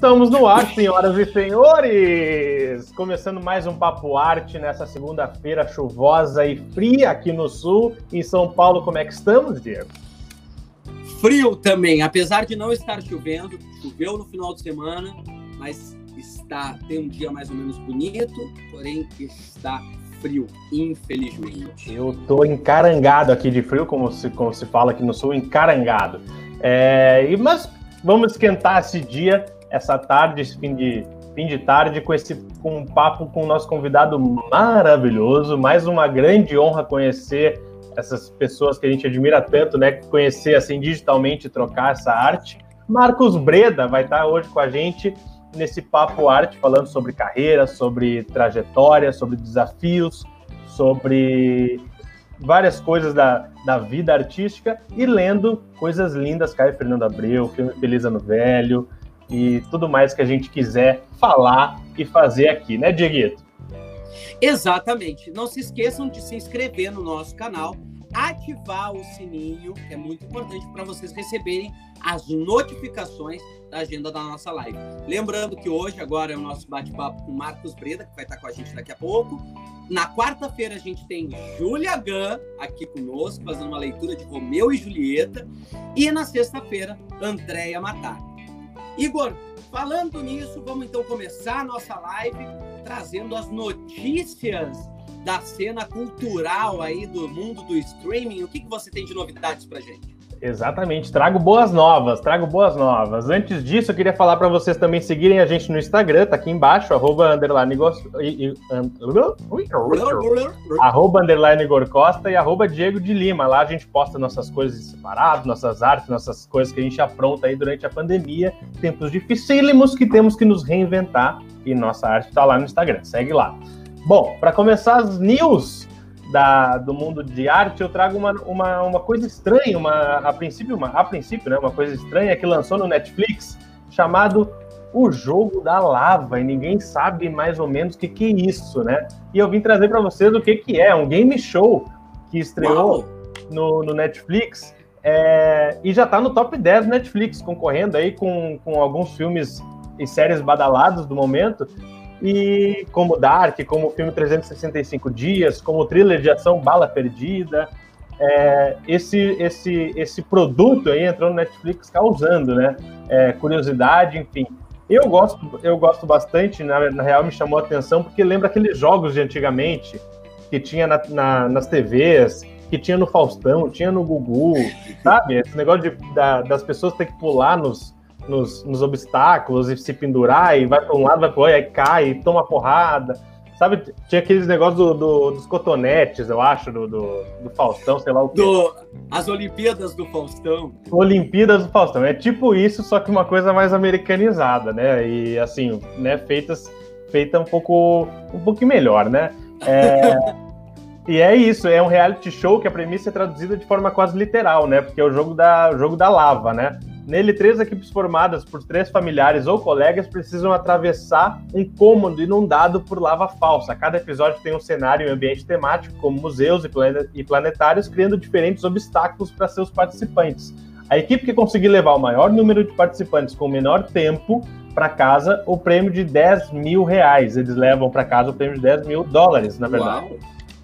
Estamos no ar, senhoras e senhores! Começando mais um Papo Arte nessa segunda-feira chuvosa e fria aqui no sul. Em São Paulo, como é que estamos, Diego? Frio também, apesar de não estar chovendo. Choveu no final de semana, mas está tem um dia mais ou menos bonito, porém está frio, infelizmente. Eu tô encarangado aqui de frio, como se, como se fala aqui no sul, encarangado. É, mas vamos esquentar esse dia, essa tarde, esse fim de, fim de tarde, com esse com um papo com o nosso convidado maravilhoso. Mais uma grande honra conhecer essas pessoas que a gente admira tanto, né? Conhecer assim digitalmente, trocar essa arte. Marcos Breda vai estar hoje com a gente nesse papo arte, falando sobre carreira, sobre trajetória, sobre desafios, sobre várias coisas da, da vida artística e lendo coisas lindas, Caio Fernando Abreu, filme Feliz Ano Velho e tudo mais que a gente quiser falar e fazer aqui, né, Dieguito? Exatamente. Não se esqueçam de se inscrever no nosso canal, ativar o sininho, que é muito importante para vocês receberem as notificações da agenda da nossa live. Lembrando que hoje, agora, é o nosso bate-papo com Marcos Breda, que vai estar com a gente daqui a pouco. Na quarta-feira, a gente tem Júlia Gunn aqui conosco, fazendo uma leitura de Romeu e Julieta. E na sexta-feira, Andréia Matar. Igor, falando nisso, vamos então começar a nossa live trazendo as notícias da cena cultural aí do mundo do streaming. O que, que você tem de novidades pra gente? Exatamente, trago boas novas, trago boas novas. Antes disso, eu queria falar para vocês também seguirem a gente no Instagram, tá aqui embaixo, arroba underline, arroba underline Gorcosta e arroba Diego de Lima. Lá a gente posta nossas coisas separadas, nossas artes, nossas coisas que a gente apronta aí durante a pandemia, tempos dificílimos que temos que nos reinventar e nossa arte tá lá no Instagram. Segue lá. Bom, para começar as news, da, do mundo de arte, eu trago uma, uma, uma coisa estranha, uma, a princípio, uma, a princípio, né, uma coisa estranha que lançou no Netflix, chamado O Jogo da Lava, e ninguém sabe mais ou menos o que, que é isso, né? E eu vim trazer para vocês o que, que é, um game show que estreou no, no Netflix é, e já está no top 10 do Netflix, concorrendo aí com, com alguns filmes e séries badalados do momento, e como Dark, como o filme 365 Dias, como o thriller de ação Bala Perdida, é, esse, esse, esse produto aí entrou no Netflix causando, né? É, curiosidade, enfim. Eu gosto, eu gosto bastante, na, na, real me chamou a atenção, porque lembra aqueles jogos de antigamente, que tinha na, na, nas TVs, que tinha no Faustão, tinha no Gugu, sabe? Esse negócio de, da, das pessoas ter que pular nos, nos, nos obstáculos e se pendurar e vai para um lado, vai para outro, aí cai, toma porrada. Sabe, tinha aqueles negócios do, do, dos cotonetes, eu acho, do, do, Faustão, sei lá o quê. Do, as Olimpíadas do Faustão. Olimpíadas do Faustão. É tipo isso, só que uma coisa mais americanizada, né? E assim, né, feitas, feita um pouco um pouquinho melhor, né? É, e é isso, é um reality show que a premissa é traduzida de forma quase literal, né? Porque é o jogo da, o jogo da lava, né? Nele, três equipes formadas por três familiares ou colegas precisam atravessar um cômodo inundado por lava falsa. Cada episódio tem um cenário e um ambiente temático, como museus e planetários, criando diferentes obstáculos para seus participantes. A equipe que conseguir levar o maior número de participantes com o menor tempo para casa, o prêmio de 10 mil reais. Eles levam para casa o prêmio de 10 mil dólares, na verdade. Uau.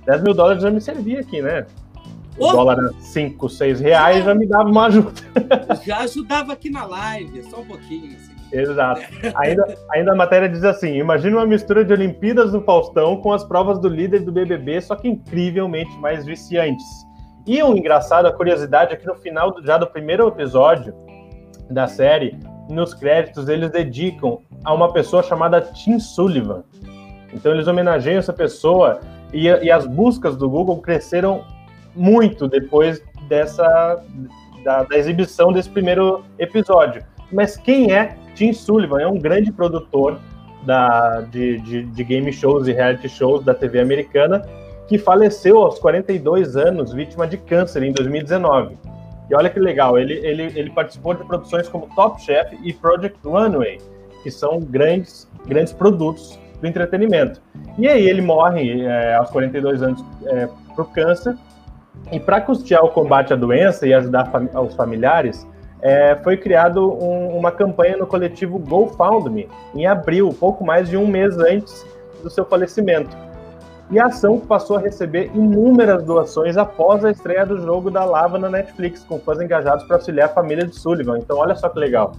10 mil dólares já me servia aqui, né? O dólar a 5, 6 reais já me dava uma ajuda. Já ajudava aqui na live, só um pouquinho. Assim. Exato. Ainda, ainda a matéria diz assim: imagina uma mistura de Olimpíadas do Faustão com as provas do líder do BBB, só que incrivelmente mais viciantes. E um engraçado, a curiosidade é que no final do, já do primeiro episódio da série, nos créditos, eles dedicam a uma pessoa chamada Tim Sullivan. Então eles homenageiam essa pessoa e, e as buscas do Google cresceram muito depois dessa da, da, exibição desse primeiro episódio. Mas quem é Tim Sullivan? É um grande produtor da, de, de, de game shows e reality shows da TV americana que faleceu aos 42 anos, vítima de câncer em 2019. E olha que legal, ele, ele, ele participou de produções como Top Chef e Project Runway, que são grandes, grandes produtos do entretenimento. E aí ele morre é, aos 42 anos é, por câncer, e para custear o combate à doença e ajudar os familiares, é, foi criado um, uma campanha no coletivo GoFundMe em abril, pouco mais de um mês antes do seu falecimento. E a ação passou a receber inúmeras doações após a estreia do jogo da Lava na Netflix, com fãs engajados para auxiliar a família de Sullivan. Então, olha só que legal.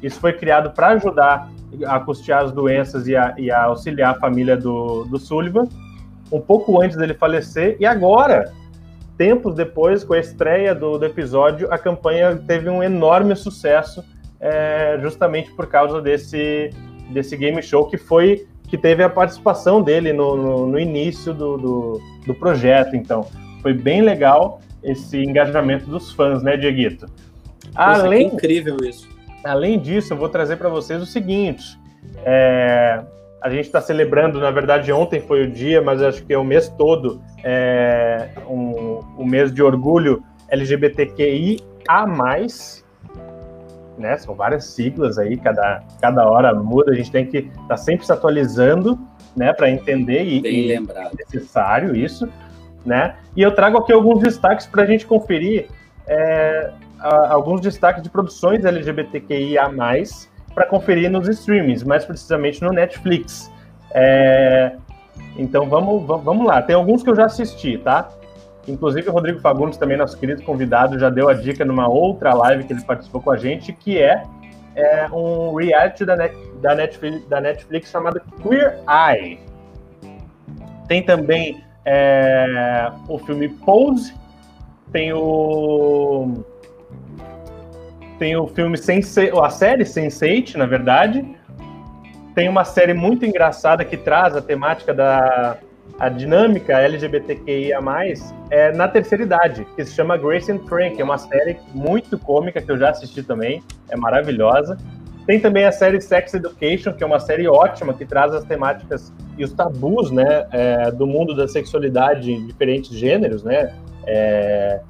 Isso foi criado para ajudar a custear as doenças e a, e a auxiliar a família do, do Sullivan, um pouco antes dele falecer, e agora tempos depois, com a estreia do, do episódio, a campanha teve um enorme sucesso, é, justamente por causa desse, desse game show que foi que teve a participação dele no, no, no início do, do, do, projeto. Então, foi bem legal esse engajamento dos fãs, né, Dieguito? Além, incrível isso. Além disso, eu vou trazer para vocês o seguinte: é, a gente está celebrando, na verdade, ontem foi o dia, mas acho que é o mês todo, é, um, o mês de orgulho LGBTQIA+, né? São várias siglas aí, cada, cada hora muda, a gente tem que estar tá sempre se atualizando, né, para entender e, Bem e é necessário isso, né? E eu trago aqui alguns destaques para a gente conferir é, a, alguns destaques de produções LGBTQIA+, para conferir nos streamings, mais precisamente no Netflix. É, então vamos, vamos lá. Tem alguns que eu já assisti, tá? Inclusive o Rodrigo Fagundes, também nosso querido convidado, já deu a dica numa outra live que ele participou com a gente, que é, é um reality da, Net, da, Netflix, da Netflix chamado Queer Eye. Tem também é, o filme Pose, tem o tem o filme Sense, a série Sense8, na verdade. Tem uma série muito engraçada que traz a temática da a dinâmica LGBTQIA+, é na terceira idade, que se chama Grace and Frank, é uma série muito cômica que eu já assisti também, é maravilhosa. Tem também a série Sex Education, que é uma série ótima, que traz as temáticas e os tabus, né, é, do mundo da sexualidade em diferentes gêneros, né, é,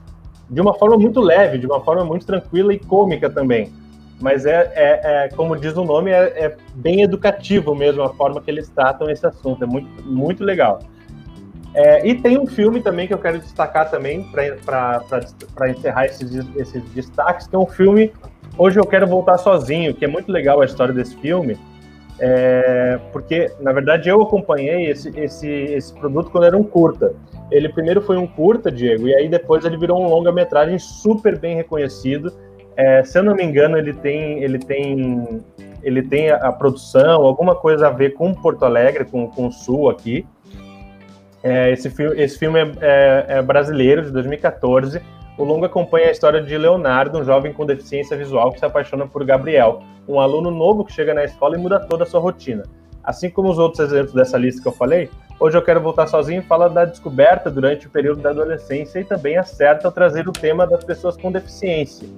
de uma forma muito leve, de uma forma muito tranquila e cômica também. Mas é, é, é como diz o nome, é, é, bem educativo mesmo a forma que eles tratam esse assunto. É muito, muito legal. É, e tem um filme também que eu quero destacar também para encerrar esses, esses destaques, que é um filme Hoje Eu Quero Voltar Sozinho, que é muito legal a história desse filme. É, porque, na verdade, eu acompanhei esse, esse, esse produto quando era um curta. Ele primeiro foi um curta, Diego, e aí depois ele virou um longa-metragem super bem reconhecido. É, se eu não me engano, ele tem, ele tem, ele tem a, a, produção, alguma coisa a ver com Porto Alegre, com, com o Sul aqui. É, esse, fi esse filme é, é, é brasileiro, de 2014 o longo acompanha a história de Leonardo, um jovem com deficiência visual que se apaixona por Gabriel, um aluno novo que chega na escola e muda toda a sua rotina. Assim como os outros exemplos dessa lista que eu falei, hoje eu quero voltar sozinho e falar da descoberta durante o período da adolescência e também acerta ao trazer o tema das pessoas com deficiência.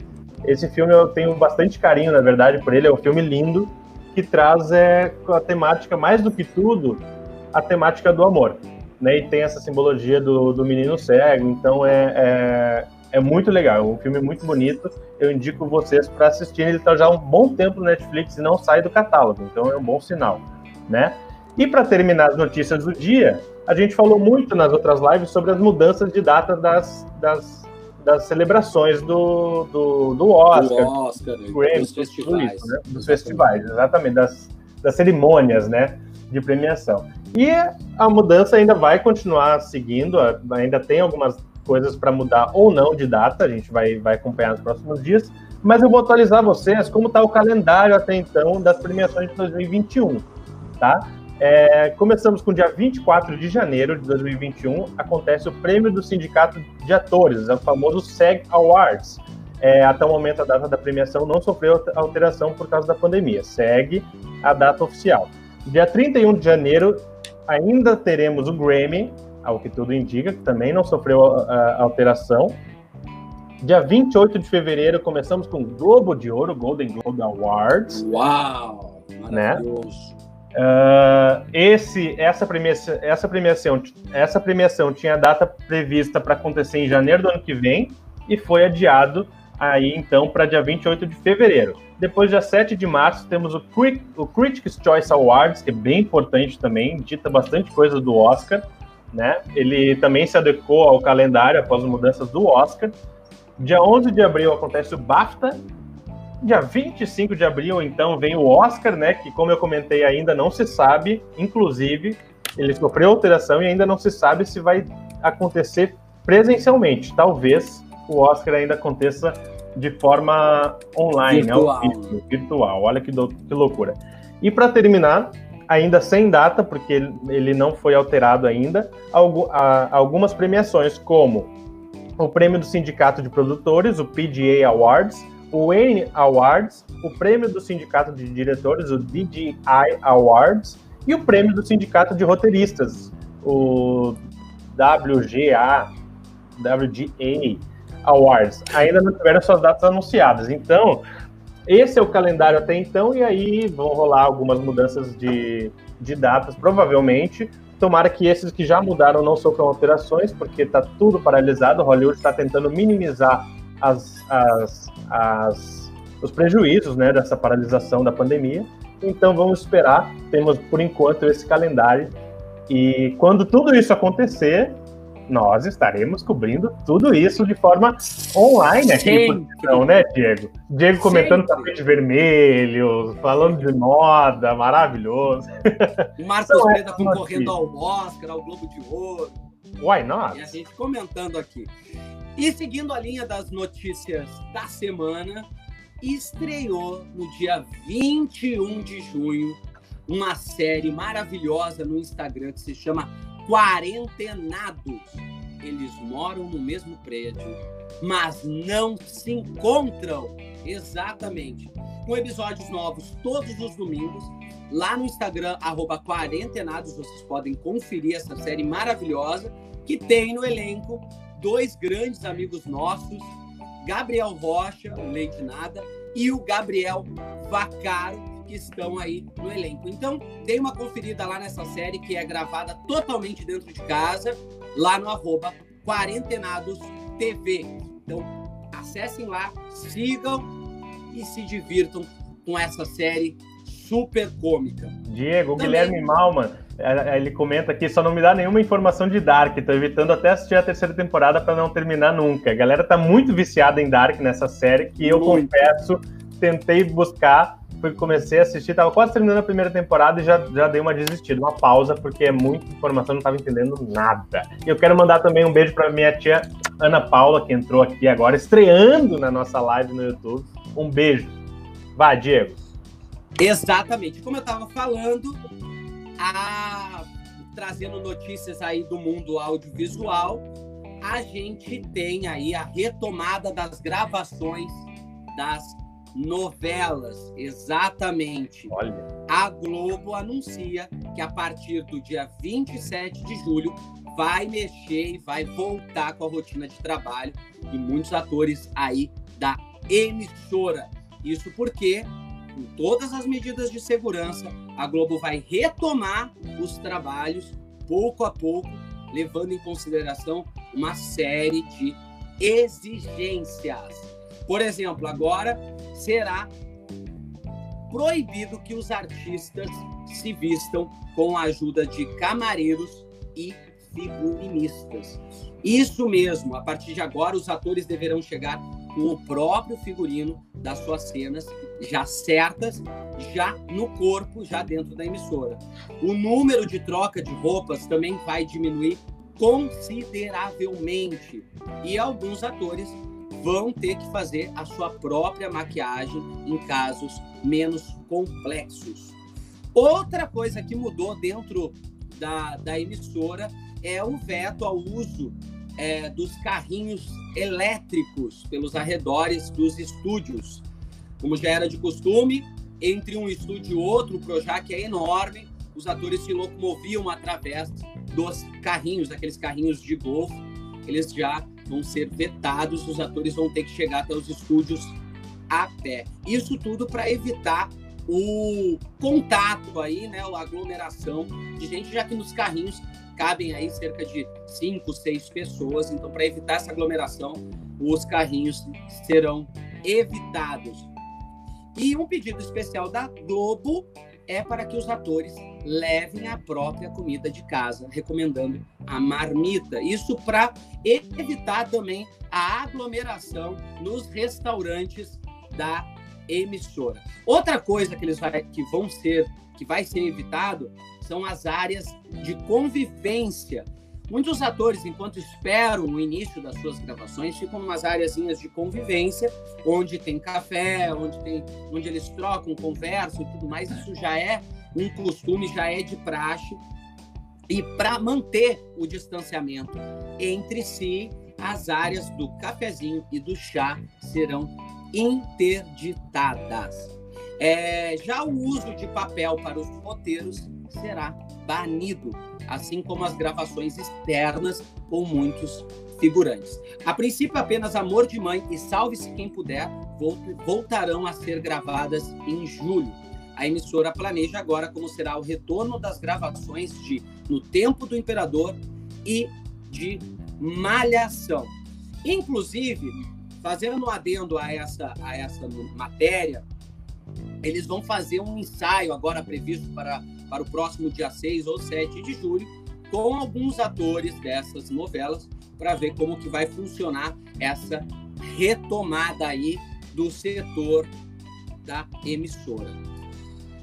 Esse filme eu tenho bastante carinho, na verdade, por ele. É um filme lindo que traz é, a temática, mais do que tudo, a temática do amor. Né? E tem essa simbologia do, do menino cego. Então é, é é muito legal, é um filme muito bonito. Eu indico vocês para assistir. Ele está já há um bom tempo no Netflix e não sai do catálogo, então é um bom sinal, né? E para terminar as notícias do dia, a gente falou muito nas outras lives sobre as mudanças de data das, das, das celebrações do, do, do Oscar, do Oscar do Grammy, dos festivais. Isso, né? Dos festivais, exatamente, das, das cerimônias, né? De premiação. E a mudança ainda vai continuar seguindo, ainda tem algumas coisas para mudar ou não de data, a gente vai, vai acompanhar nos próximos dias, mas eu vou atualizar vocês como está o calendário até então das premiações de 2021, tá? É, começamos com o dia 24 de janeiro de 2021, acontece o prêmio do Sindicato de Atores, é o famoso SEG Awards. É, até o momento, a data da premiação não sofreu alteração por causa da pandemia, segue a data oficial. Dia 31 de janeiro, ainda teremos o Grammy, ao que tudo indica, que também não sofreu alteração. Dia 28 de fevereiro, começamos com Globo de Ouro, Golden Globe Awards. Uau! Né? Uh, esse, essa, premiação, essa, premiação, essa premiação tinha data prevista para acontecer em janeiro do ano que vem e foi adiado aí então para dia 28 de fevereiro. Depois, dia 7 de março, temos o, Crit o Critics' Choice Awards, que é bem importante também, dita bastante coisa do Oscar né? Ele também se adequou ao calendário após as mudanças do Oscar. Dia 11 de abril acontece o BAFTA Dia 25 de abril, então, vem o Oscar, né? Que, como eu comentei, ainda não se sabe. Inclusive, ele sofreu alteração e ainda não se sabe se vai acontecer presencialmente. Talvez o Oscar ainda aconteça de forma online, né, virtual. Né? virtual. Olha que, do, que loucura. E para terminar, ainda sem data, porque ele não foi alterado ainda, algumas premiações, como o prêmio do Sindicato de Produtores, o PGA Awards, o N Awards, o prêmio do Sindicato de Diretores, o DGI Awards, e o prêmio do Sindicato de Roteiristas, o WGA, WGA Awards. Ainda não tiveram suas datas anunciadas. Então, esse é o calendário até então, e aí vão rolar algumas mudanças de, de datas, provavelmente. Tomara que esses que já mudaram não sofram alterações, porque está tudo paralisado. Hollywood está tentando minimizar as, as, as, os prejuízos né, dessa paralisação da pandemia. Então vamos esperar. Temos por enquanto esse calendário. E quando tudo isso acontecer, nós estaremos cobrindo tudo isso de forma online aqui, então, né, Diego? Diego comentando Sempre. tapete vermelho, falando de moda, maravilhoso. Marcos então, Preta é concorrendo ao Oscar, ao Globo de Ouro. Why not? E a gente comentando aqui. E seguindo a linha das notícias da semana, estreou no dia 21 de junho uma série maravilhosa no Instagram que se chama quarentenados. Eles moram no mesmo prédio, mas não se encontram. Exatamente. Com episódios novos todos os domingos. Lá no Instagram, quarentenados, vocês podem conferir essa série maravilhosa que tem no elenco dois grandes amigos nossos, Gabriel Rocha, o Lei de Nada, e o Gabriel Vacaro, que estão aí no elenco. Então, dei uma conferida lá nessa série que é gravada totalmente dentro de casa, lá no arroba Quarentenados TV. Então, acessem lá, sigam e se divirtam com essa série super cômica. Diego, o Guilherme Malman, ele comenta aqui, só não me dá nenhuma informação de Dark, tô evitando até assistir a terceira temporada para não terminar nunca. A galera tá muito viciada em Dark nessa série, que eu muito. confesso, tentei buscar, fui, comecei a assistir, tava quase terminando a primeira temporada e já, já dei uma desistida, uma pausa, porque é muita informação, não tava entendendo nada. E eu quero mandar também um beijo para minha tia Ana Paula, que entrou aqui agora, estreando na nossa live no YouTube. Um beijo. Vai, Diego. Exatamente. Como eu estava falando, a... trazendo notícias aí do mundo audiovisual, a gente tem aí a retomada das gravações das novelas, exatamente. Olha. A Globo anuncia que a partir do dia 27 de julho vai mexer e vai voltar com a rotina de trabalho de muitos atores aí da emissora. Isso porque, com todas as medidas de segurança, a Globo vai retomar os trabalhos pouco a pouco, levando em consideração uma série de exigências. Por exemplo, agora será proibido que os artistas se vistam com a ajuda de camareiros e figurinistas. Isso mesmo, a partir de agora os atores deverão chegar com o próprio figurino das suas cenas já certas, já no corpo, já dentro da emissora. O número de troca de roupas também vai diminuir consideravelmente e alguns atores vão ter que fazer a sua própria maquiagem em casos menos complexos. Outra coisa que mudou dentro da, da emissora é o veto ao uso é, dos carrinhos elétricos pelos arredores dos estúdios. Como já era de costume, entre um estúdio e outro, o Projac é enorme, os atores se locomoviam através dos carrinhos, aqueles carrinhos de golfe, eles já vão ser vetados, os atores vão ter que chegar até os estúdios a pé. Isso tudo para evitar o contato aí, né, a aglomeração de gente, já que nos carrinhos cabem aí cerca de cinco, seis pessoas. Então, para evitar essa aglomeração, os carrinhos serão evitados. E um pedido especial da Globo é para que os atores levem a própria comida de casa, recomendando a marmita. Isso para evitar também a aglomeração nos restaurantes da emissora. Outra coisa que eles vai, que vão ser, que vai ser evitado, são as áreas de convivência. Muitos atores, enquanto esperam o início das suas gravações, ficam em umas áreazinhas de convivência, onde tem café, onde, tem, onde eles trocam, conversam e tudo mais. Isso já é um costume, já é de praxe. E para manter o distanciamento entre si, as áreas do cafezinho e do chá serão interditadas. É, já o uso de papel para os roteiros será banido, assim como as gravações externas com muitos figurantes. A princípio, apenas Amor de Mãe e Salve-se Quem Puder voltarão a ser gravadas em julho. A emissora planeja agora como será o retorno das gravações de No Tempo do Imperador e de Malhação. Inclusive, fazendo um adendo a essa, a essa matéria, eles vão fazer um ensaio agora previsto para, para o próximo dia 6 ou 7 de julho, com alguns atores dessas novelas, para ver como que vai funcionar essa retomada aí do setor da emissora.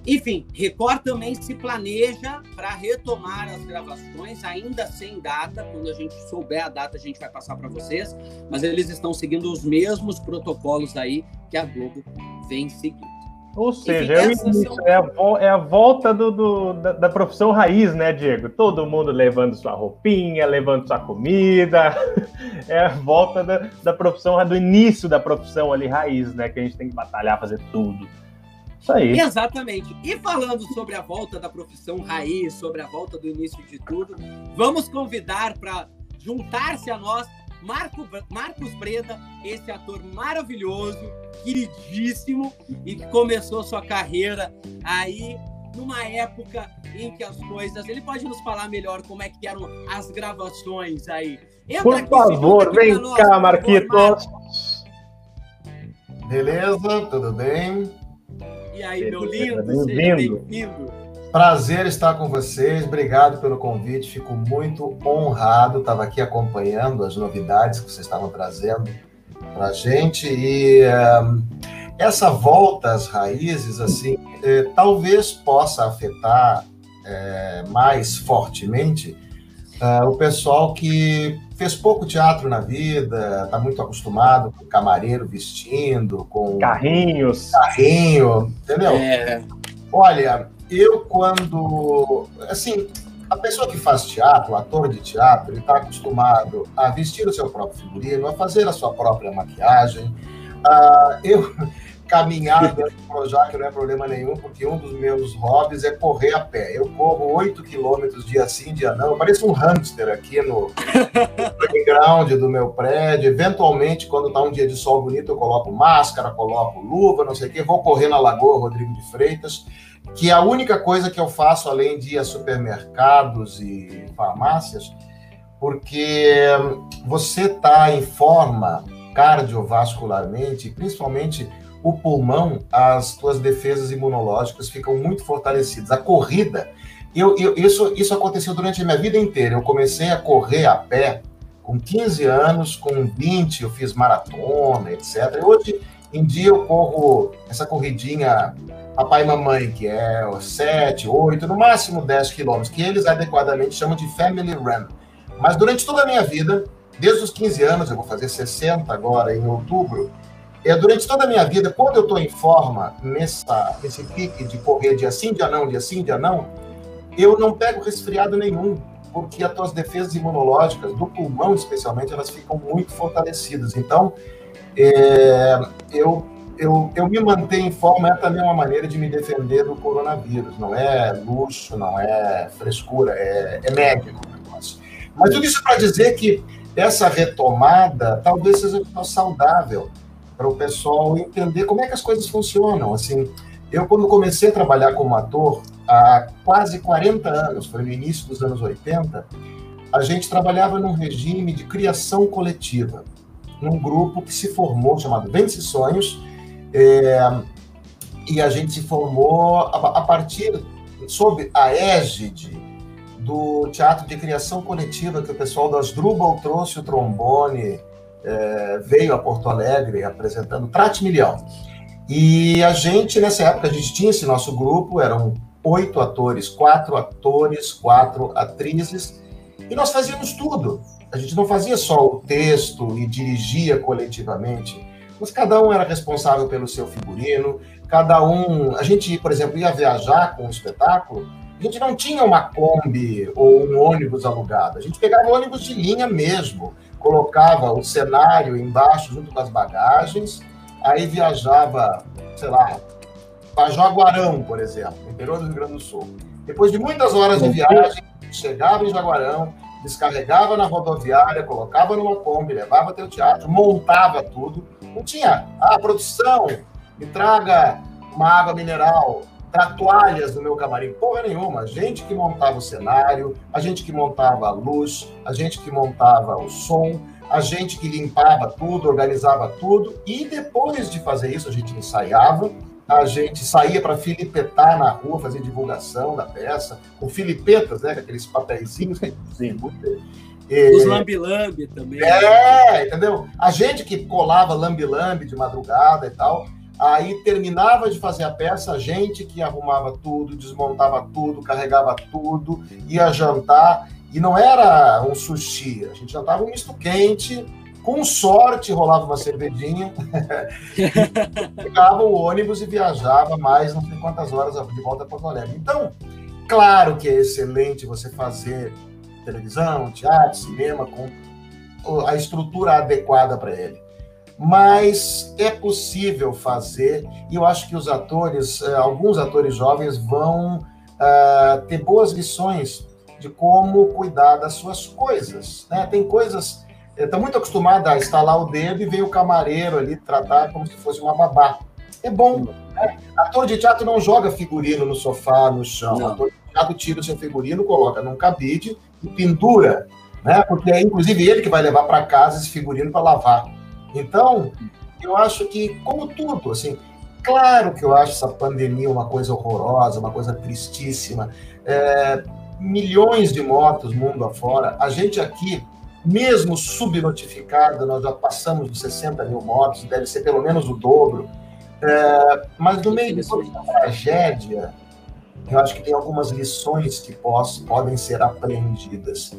Enfim, Record também se planeja para retomar as gravações, ainda sem data. Quando a gente souber a data, a gente vai passar para vocês. Mas eles estão seguindo os mesmos protocolos aí que a Globo vem seguindo. Ou seja, é, são... é, a, é, a, volta do, do da, da, profissão raiz, né, Diego? Todo mundo levando sua roupinha, levando sua comida. É a volta da, da profissão, do início da profissão ali raiz, né? Que a gente tem que batalhar, fazer tudo. Isso aí. Exatamente. E falando sobre a volta da profissão raiz, sobre a volta do início de tudo, vamos convidar para juntar-se a nós Marco, Marcos Breda, esse ator maravilhoso, queridíssimo e que começou sua carreira aí numa época em que as coisas. Ele pode nos falar melhor como é que eram as gravações aí. Entra por aqui, favor, vem cá, Marquitos. Beleza, tudo bem? E aí, meu lindo, bem-vindo. Bem Prazer estar com vocês, obrigado pelo convite, fico muito honrado, estava aqui acompanhando as novidades que vocês estavam trazendo para a gente e um, essa volta às raízes, assim, eh, talvez possa afetar eh, mais fortemente uh, o pessoal que fez pouco teatro na vida, está muito acostumado com camareiro vestindo, com carrinhos, carrinho, entendeu? É. Olha, eu quando, assim, a pessoa que faz teatro, o ator de teatro, ele está acostumado a vestir o seu próprio figurino, a fazer a sua própria maquiagem. Eu caminhar dentro do Projac não é problema nenhum, porque um dos meus hobbies é correr a pé. Eu corro 8 quilômetros dia sim, dia não. Eu pareço um hamster aqui no playground do meu prédio. Eventualmente, quando está um dia de sol bonito, eu coloco máscara, coloco luva, não sei o quê. Vou correr na Lagoa Rodrigo de Freitas, que a única coisa que eu faço, além de ir a supermercados e farmácias, porque você está em forma cardiovascularmente, principalmente o pulmão, as tuas defesas imunológicas ficam muito fortalecidas. A corrida, eu, eu, isso, isso aconteceu durante a minha vida inteira. Eu comecei a correr a pé com 15 anos, com 20 eu fiz maratona, etc. E hoje em dia eu corro essa corridinha papai e mamãe, que é 7, 8, no máximo 10 quilômetros, que eles adequadamente chamam de family run. Mas durante toda a minha vida, desde os 15 anos, eu vou fazer 60 agora em outubro, é, durante toda a minha vida, quando eu estou em forma, nessa, nesse pique de correr dia sim, dia não, dia sim, dia não, eu não pego resfriado nenhum, porque as tuas defesas imunológicas, do pulmão especialmente, elas ficam muito fortalecidas. Então, é, eu, eu, eu me manter em forma é também uma maneira de me defender do coronavírus. Não é luxo, não é frescura, é, é médico o negócio. Mas tudo isso para dizer que essa retomada talvez seja saudável para o pessoal entender como é que as coisas funcionam. Assim, eu quando comecei a trabalhar como ator há quase 40 anos, foi no início dos anos 80, a gente trabalhava num regime de criação coletiva, num grupo que se formou chamado Vence Sonhos, é, e a gente se formou a, a partir sob a égide do teatro de criação coletiva que o pessoal das Drubal trouxe o trombone é, veio a Porto Alegre apresentando Trate Milhão. E a gente, nessa época, a gente tinha esse nosso grupo, eram oito atores, quatro atores, quatro atrizes, e nós fazíamos tudo. A gente não fazia só o texto e dirigia coletivamente, mas cada um era responsável pelo seu figurino, cada um. A gente, por exemplo, ia viajar com o espetáculo, a gente não tinha uma Kombi ou um ônibus alugado, a gente pegava ônibus de linha mesmo, colocava o cenário embaixo junto com as bagagens, aí viajava, sei lá, para Jaguarão, por exemplo, interior do Rio Grande do Sul. Depois de muitas horas de viagem, chegava em Jaguarão, descarregava na rodoviária, colocava numa Kombi, levava até o teatro, montava tudo. Não tinha, ah, produção, me traga uma água mineral, para toalhas no meu camarim, porra nenhuma. A gente que montava o cenário, a gente que montava a luz, a gente que montava o som, a gente que limpava tudo, organizava tudo. E depois de fazer isso, a gente ensaiava, a gente saía para filipetar na rua, fazer divulgação da peça, com filipetas, né? Aqueles. É, Os lambi-lambi também. É, entendeu? A gente que colava lambi-lambi de madrugada e tal. Aí terminava de fazer a peça, a gente que arrumava tudo, desmontava tudo, carregava tudo, ia jantar. E não era um sushi, a gente jantava um misto quente, com sorte rolava uma cervejinha, pegava o ônibus e viajava mais não sei quantas horas de volta para Porto Alegre. Então, claro que é excelente você fazer televisão, teatro, cinema com a estrutura adequada para ele mas é possível fazer, e eu acho que os atores, eh, alguns atores jovens vão uh, ter boas lições de como cuidar das suas coisas. Né? Tem coisas, está eh, muito acostumado a instalar o dedo e ver o camareiro ali tratar como se fosse uma babá. É bom. Né? Ator de teatro não joga figurino no sofá, no chão. Não. Ator de teatro tira o seu figurino, coloca num cabide e pendura, né? porque é inclusive ele que vai levar para casa esse figurino para lavar. Então, eu acho que, como tudo, assim, claro que eu acho essa pandemia uma coisa horrorosa, uma coisa tristíssima. É, milhões de mortos mundo afora. A gente aqui, mesmo subnotificado, nós já passamos de 60 mil mortos, deve ser pelo menos o dobro. É, mas no meio de toda essa tragédia, eu acho que tem algumas lições que podem ser aprendidas.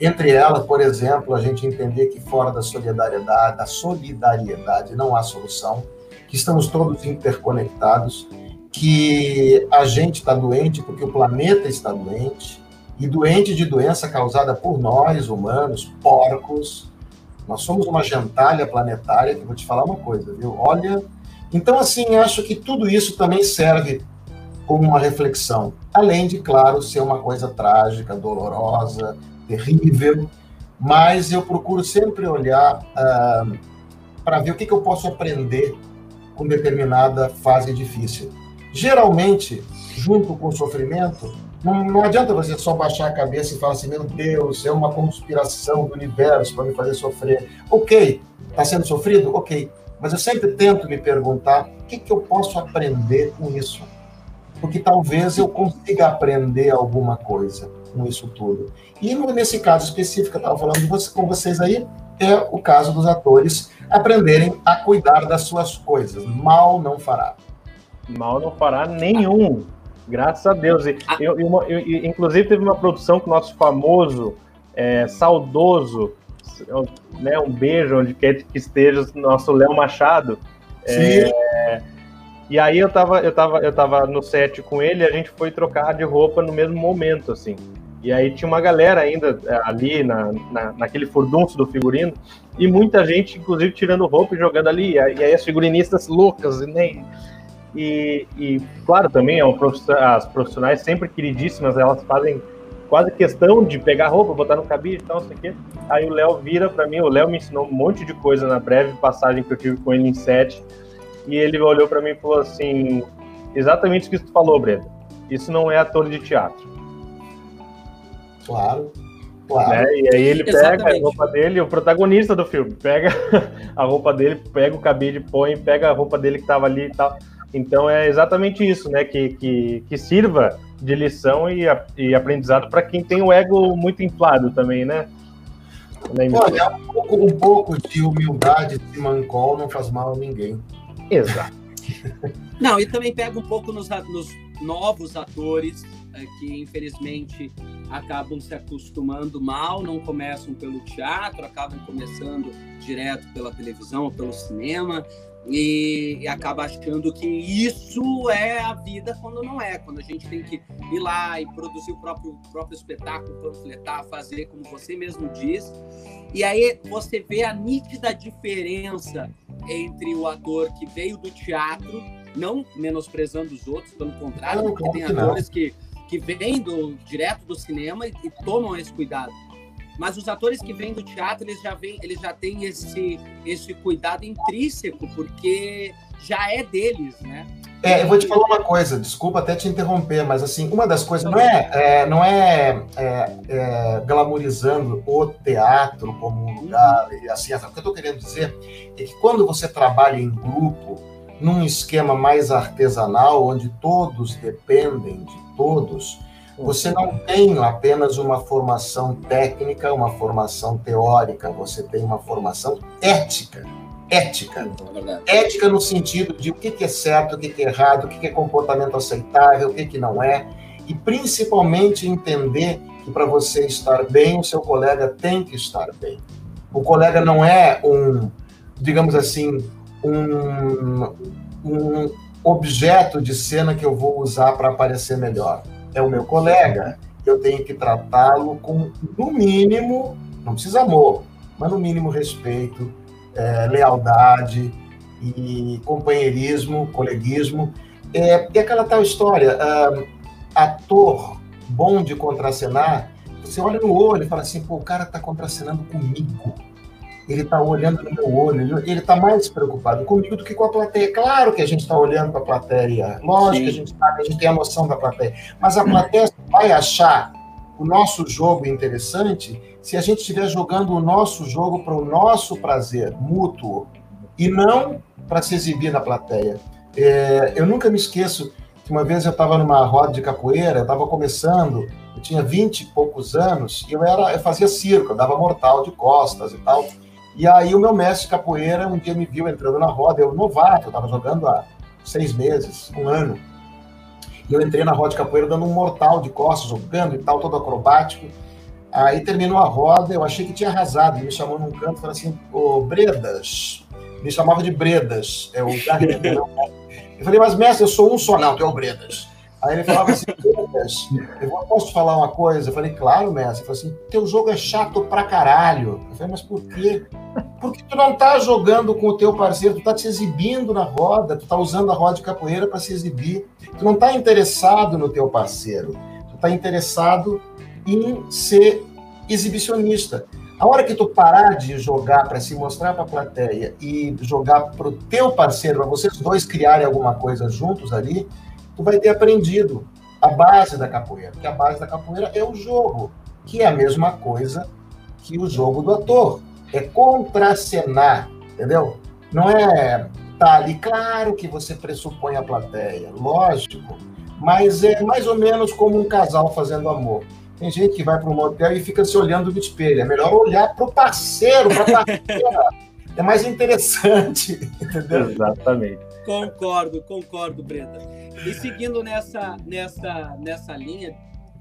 Entre elas, por exemplo, a gente entender que fora da solidariedade, da solidariedade não há solução, que estamos todos interconectados, que a gente está doente porque o planeta está doente, e doente de doença causada por nós, humanos, porcos. Nós somos uma gentalha planetária, que vou te falar uma coisa, viu? Olha, então assim, acho que tudo isso também serve como uma reflexão, além de, claro, ser uma coisa trágica, dolorosa, terrível, mas eu procuro sempre olhar uh, para ver o que, que eu posso aprender com determinada fase difícil. Geralmente, junto com o sofrimento, não, não, adianta você só baixar a cabeça e falar assim: meu Deus, é uma conspiração do universo para me fazer sofrer. Ok, está sendo sofrido? Ok. Mas eu sempre tento me perguntar: o que, que eu posso aprender com isso? Porque talvez eu consiga aprender alguma coisa com isso tudo. E nesse caso específico eu estava falando com vocês aí, é o caso dos atores aprenderem a cuidar das suas coisas. Mal não fará. Mal não fará nenhum. Graças a Deus. E, eu, eu, eu, inclusive, teve uma produção com o nosso famoso, é, saudoso, né, um beijo onde quer que esteja, nosso Léo Machado. Sim. É, e aí eu tava, eu, tava, eu tava no set com ele a gente foi trocar de roupa no mesmo momento, assim. E aí tinha uma galera ainda é, ali na, na, naquele furdunço do figurino, e muita gente, inclusive, tirando roupa e jogando ali. E aí as figurinistas loucas, nem. E, e claro, também é um as profissionais sempre queridíssimas, elas fazem quase questão de pegar roupa, botar no cabide e tal, não sei o quê. Aí o Léo vira para mim, o Léo me ensinou um monte de coisa na breve passagem que eu tive com ele em set. E ele olhou para mim e falou assim: exatamente isso que tu falou, Brenda. Isso não é ator de teatro. Claro. Claro. Né? E aí ele pega Exatamente. a roupa dele, o protagonista do filme, pega a roupa dele, pega o cabide, põe, pega a roupa dele que estava ali e tal. Então é exatamente isso, né? Que, que, que sirva de lição e, e aprendizado para quem tem o ego muito inflado também, né? Olha, um pouco, um pouco de humildade de mancol não faz mal a ninguém. Exato. Não, e também pega um pouco nos, nos novos atores é, que, infelizmente, acabam se acostumando mal, não começam pelo teatro, acabam começando direto pela televisão ou pelo cinema e, e, acaba achando que isso é a vida quando não é, quando a gente tem que ir lá e produzir o próprio, próprio espetáculo, panfletar, fazer como você mesmo diz. E aí você vê a nítida diferença entre o ator que veio do teatro, não menosprezando os outros, pelo contrário, porque tem atores que, que vêm do, direto do cinema e, e tomam esse cuidado mas os atores que vêm do teatro, eles já vêm, eles já têm esse, esse cuidado intrínseco, porque já é deles, né? É, eu vou te falar uma coisa, desculpa até te interromper, mas assim, uma das coisas não é, é não é, é, é glamorizando o teatro como um lugar, assim, o que eu estou querendo dizer é que quando você trabalha em grupo, num esquema mais artesanal, onde todos dependem de todos, você não tem apenas uma formação técnica, uma formação teórica, você tem uma formação ética. Ética. É ética no sentido de o que é certo, o que é errado, o que é comportamento aceitável, o que não é. E principalmente entender que para você estar bem, o seu colega tem que estar bem. O colega não é um, digamos assim, um, um objeto de cena que eu vou usar para aparecer melhor é o meu colega, eu tenho que tratá-lo com, no mínimo, não precisa amor, mas no mínimo respeito, é, lealdade e companheirismo, coleguismo. É, e aquela tal história, ator bom de contracenar, você olha no olho e fala assim, pô, o cara está contracenando comigo ele está olhando no meu olho, ele está mais preocupado comigo do que com a plateia. Claro que a gente está olhando para a plateia, lógico Sim. que a gente sabe, a gente tem a noção da plateia, mas a plateia vai achar o nosso jogo interessante se a gente estiver jogando o nosso jogo para o nosso prazer mútuo e não para se exibir na plateia. É, eu nunca me esqueço que uma vez eu estava numa roda de capoeira, eu estava começando, eu tinha vinte e poucos anos, e eu, era, eu fazia circo, eu dava mortal de costas e tal. E aí o meu mestre de capoeira um dia me viu entrando na roda, eu novato, eu estava jogando há seis meses, um ano. E eu entrei na roda de capoeira dando um mortal de costas, jogando e tal, todo acrobático. Aí terminou a roda, eu achei que tinha arrasado. Ele me chamou num canto e falou assim: Ô Bredas. Me chamava de Bredas. É o Eu falei, mas mestre, eu sou um só. Não, tu é o Bredas. Aí ele falava assim, eu posso te falar uma coisa? Eu falei, claro, mestre. Ele falou assim, teu jogo é chato pra caralho. Eu falei, mas por quê? Porque tu não tá jogando com o teu parceiro, tu tá te exibindo na roda, tu tá usando a roda de capoeira para se exibir. Tu não tá interessado no teu parceiro, tu tá interessado em ser exibicionista. A hora que tu parar de jogar para se mostrar para a plateia e jogar para o teu parceiro, para vocês dois criarem alguma coisa juntos ali, tu vai ter aprendido a base da capoeira, que a base da capoeira é o jogo, que é a mesma coisa que o jogo do ator. É contracenar, entendeu? Não é tá ali, claro que você pressupõe a plateia, lógico, mas é mais ou menos como um casal fazendo amor. Tem gente que vai para um motel e fica se olhando no espelho. É melhor olhar para o parceiro, para a parceira. é mais interessante, entendeu? Exatamente. Concordo, concordo, Brenda. E seguindo nessa, nessa, nessa linha,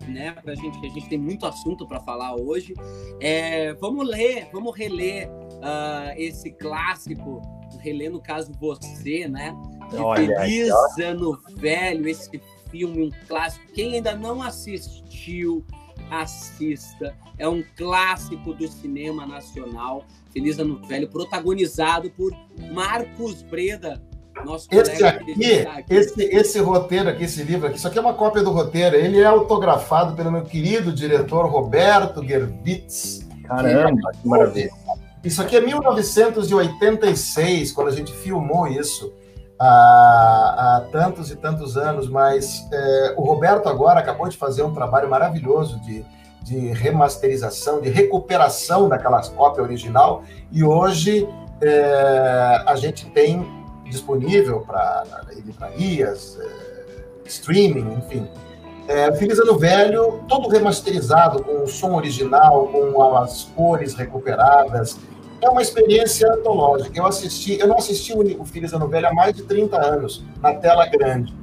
né, pra gente, que a gente tem muito assunto para falar hoje, é, vamos ler, vamos reler uh, esse clássico, reler no caso você, né? De Olha, Feliz aí, Ano Velho, esse filme, um clássico. Quem ainda não assistiu, assista. É um clássico do cinema nacional. Feliz Ano Velho, protagonizado por Marcos Breda, nosso esse aqui, aqui, Esse, esse roteiro aqui, esse livro aqui, isso aqui é uma cópia do roteiro. Ele é autografado pelo meu querido diretor Roberto Gerbitz. Caramba, que maravilha. Isso aqui é 1986, quando a gente filmou isso. Há, há tantos e tantos anos, mas é, o Roberto agora acabou de fazer um trabalho maravilhoso de, de remasterização, de recuperação daquela cópia original, e hoje é, a gente tem disponível para livrarias, é, streaming, enfim. É, Ano Velho, todo remasterizado, com o som original, com as cores recuperadas. é uma experiência antológica. Eu assisti, eu não assisti o Filhos da Novela há mais de 30 anos, na tela grande.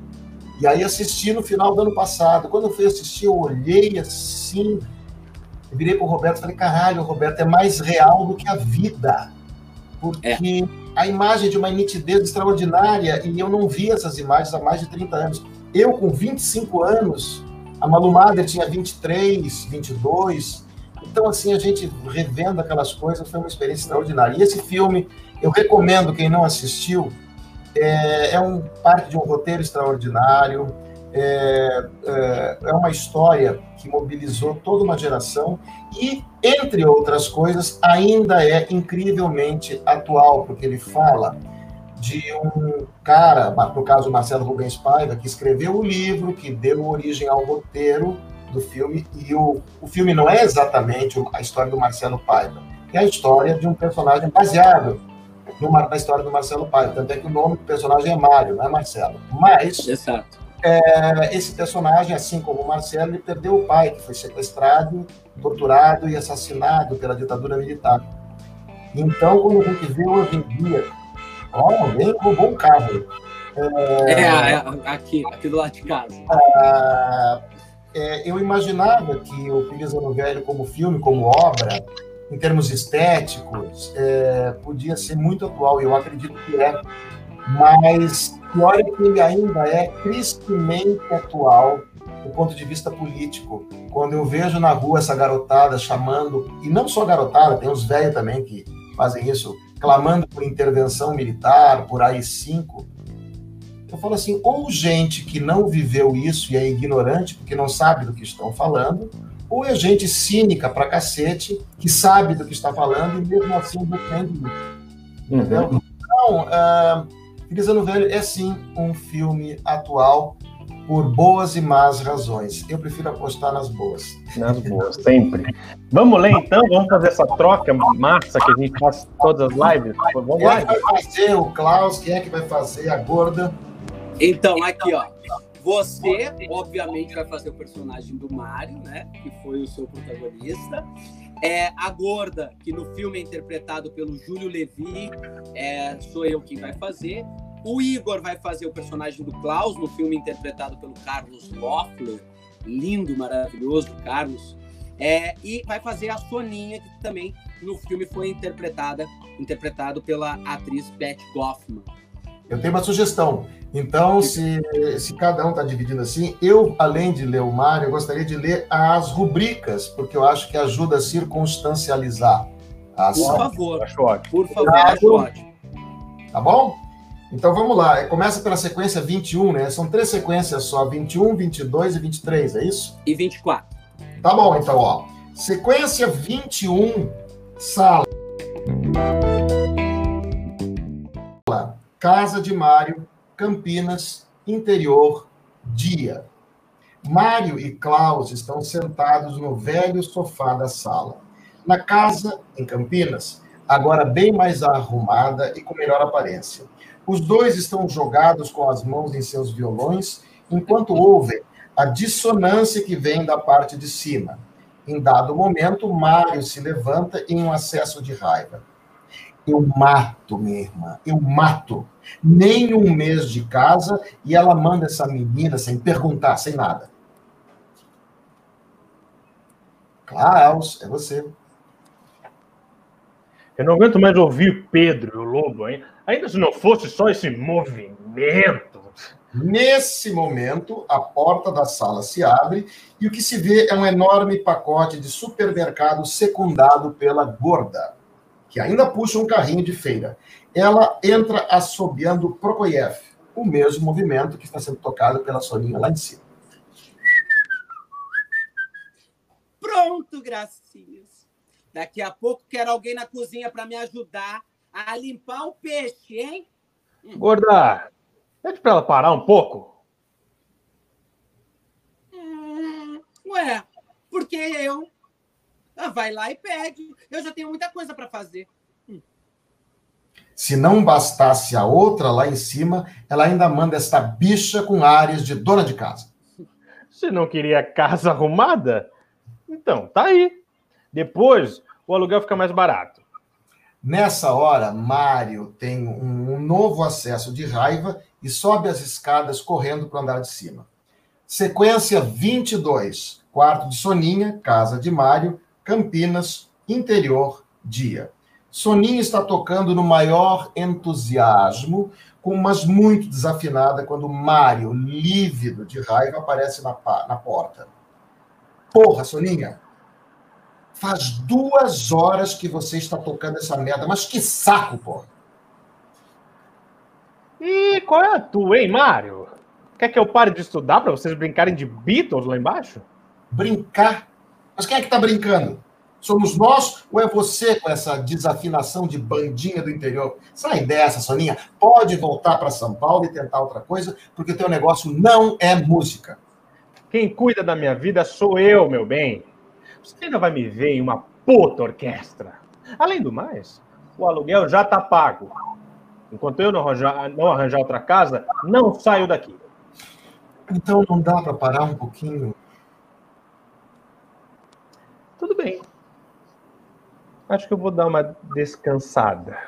E aí assisti no final do ano passado. Quando eu fui assistir, eu olhei assim, eu virei pro Roberto e falei, caralho, Roberto, é mais real do que a vida. Porque é. a imagem de uma nitidez extraordinária, e eu não vi essas imagens há mais de 30 anos. Eu, com 25 anos, a Malu Mader tinha 23, 22, então, assim, a gente revendo aquelas coisas foi uma experiência extraordinária. E esse filme, eu recomendo quem não assistiu, é, é um parte de um roteiro extraordinário, é, é, é, uma história que mobilizou toda uma geração e, entre outras coisas, ainda é incrivelmente atual, porque ele fala de um cara, no caso Marcelo Rubens Paiva, que escreveu o livro, que deu origem ao roteiro, do filme, e o, o filme não é exatamente a história do Marcelo Paiva, é a história de um personagem baseado numa, na história do Marcelo Paiva, tanto é que o nome do personagem é Mário, não é Marcelo. Mas é, esse personagem, assim como o Marcelo, ele perdeu o pai, que foi sequestrado, torturado e assassinado pela ditadura militar. Então, quando a gente vê hoje em dia, ó, alguém roubou um carro. É, é, é, aqui, aqui do lado de casa. Ah, é, eu imaginava que o Filhos Ano Velho, como filme, como obra, em termos estéticos, é, podia ser muito atual, e eu acredito que é. Mas pior é que ainda é tristemente atual do ponto de vista político. Quando eu vejo na rua essa garotada chamando, e não só garotada, tem os velhos também que fazem isso, clamando por intervenção militar, por AI-5, eu falo assim, ou gente que não viveu isso e é ignorante porque não sabe do que estão falando, ou é gente cínica pra cacete que sabe do que está falando e mesmo assim defende. Uhum. Entendeu? Então, uh, Felizano Velho é sim um filme atual por boas e más razões. Eu prefiro apostar nas boas. Nas boas, sempre. Vamos ler então? Vamos fazer essa troca massa que a gente faz todas as lives? Vamos quem lá. é que vai fazer o Klaus? Quem é que vai fazer a gorda? Então, aqui, ó. Você, obviamente, vai fazer o personagem do Mario, né? Que foi o seu protagonista. É, a gorda, que no filme é interpretado pelo Júlio Levi, é, sou eu quem vai fazer. O Igor vai fazer o personagem do Klaus, no filme interpretado pelo Carlos Loeffler. Lindo, maravilhoso, Carlos. É, e vai fazer a Soninha, que também no filme foi interpretada interpretado pela atriz Beth Goffman. Eu tenho uma sugestão. Então, se, se cada um está dividindo assim, eu, além de ler o Mário, eu gostaria de ler as rubricas, porque eu acho que ajuda a circunstancializar a ação. Por favor, acho ótimo. Por favor, acho ótimo. Tá bom? Então vamos lá. Começa pela sequência 21, né? São três sequências só: 21, 22 e 23, é isso? E 24. Tá bom, então, ó. Sequência 21, sala. Casa de Mário, Campinas, interior, dia. Mário e Klaus estão sentados no velho sofá da sala. Na casa, em Campinas, agora bem mais arrumada e com melhor aparência. Os dois estão jogados com as mãos em seus violões, enquanto ouvem a dissonância que vem da parte de cima. Em dado momento, Mário se levanta em um acesso de raiva. Eu mato, minha irmã, eu mato. Nem um mês de casa e ela manda essa menina sem perguntar, sem nada. Klaus, é você. Eu não aguento mais ouvir Pedro e o Lobo, hein? Ainda se não fosse só esse movimento. Nesse momento, a porta da sala se abre e o que se vê é um enorme pacote de supermercado secundado pela gorda que ainda puxa um carrinho de feira. Ela entra assobiando Prokofiev, o mesmo movimento que está sendo tocado pela Soninha lá em cima. Pronto, gracinhas. Daqui a pouco quero alguém na cozinha para me ajudar a limpar o peixe, hein? Gorda, pede para ela parar um pouco. Hum, ué, porque eu ah, vai lá e pede. Eu já tenho muita coisa para fazer. Hum. Se não bastasse a outra lá em cima, ela ainda manda esta bicha com áreas de dona de casa. Você não queria casa arrumada? Então, tá aí. Depois, o aluguel fica mais barato. Nessa hora, Mário tem um novo acesso de raiva e sobe as escadas correndo para o andar de cima. Sequência 22, quarto de Soninha, casa de Mário, Campinas, interior, dia. Soninha está tocando no maior entusiasmo, com mas muito desafinada, quando Mário, lívido de raiva, aparece na, na porta. Porra, Soninha, faz duas horas que você está tocando essa merda, mas que saco, porra. E qual é a tua, hein, Mário? Quer que eu pare de estudar para vocês brincarem de Beatles lá embaixo? Brincar? Mas quem é que tá brincando? Somos nós ou é você com essa desafinação de bandinha do interior? Sai dessa, Soninha. Pode voltar para São Paulo e tentar outra coisa, porque o teu negócio não é música. Quem cuida da minha vida sou eu, meu bem. Você ainda vai me ver em uma puta orquestra. Além do mais, o aluguel já tá pago. Enquanto eu não arranjar, não arranjar outra casa, não saio daqui. Então não dá para parar um pouquinho? Tudo bem. Acho que eu vou dar uma descansada.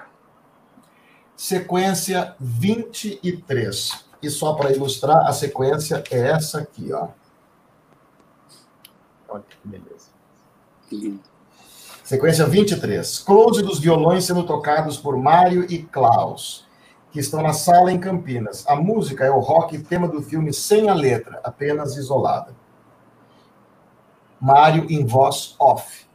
Sequência 23. E só para ilustrar, a sequência é essa aqui, ó. Olha que beleza. Sequência 23. Close dos violões sendo tocados por Mário e Klaus, que estão na sala em Campinas. A música é o rock tema do filme sem a letra, apenas isolada. Mário em voz off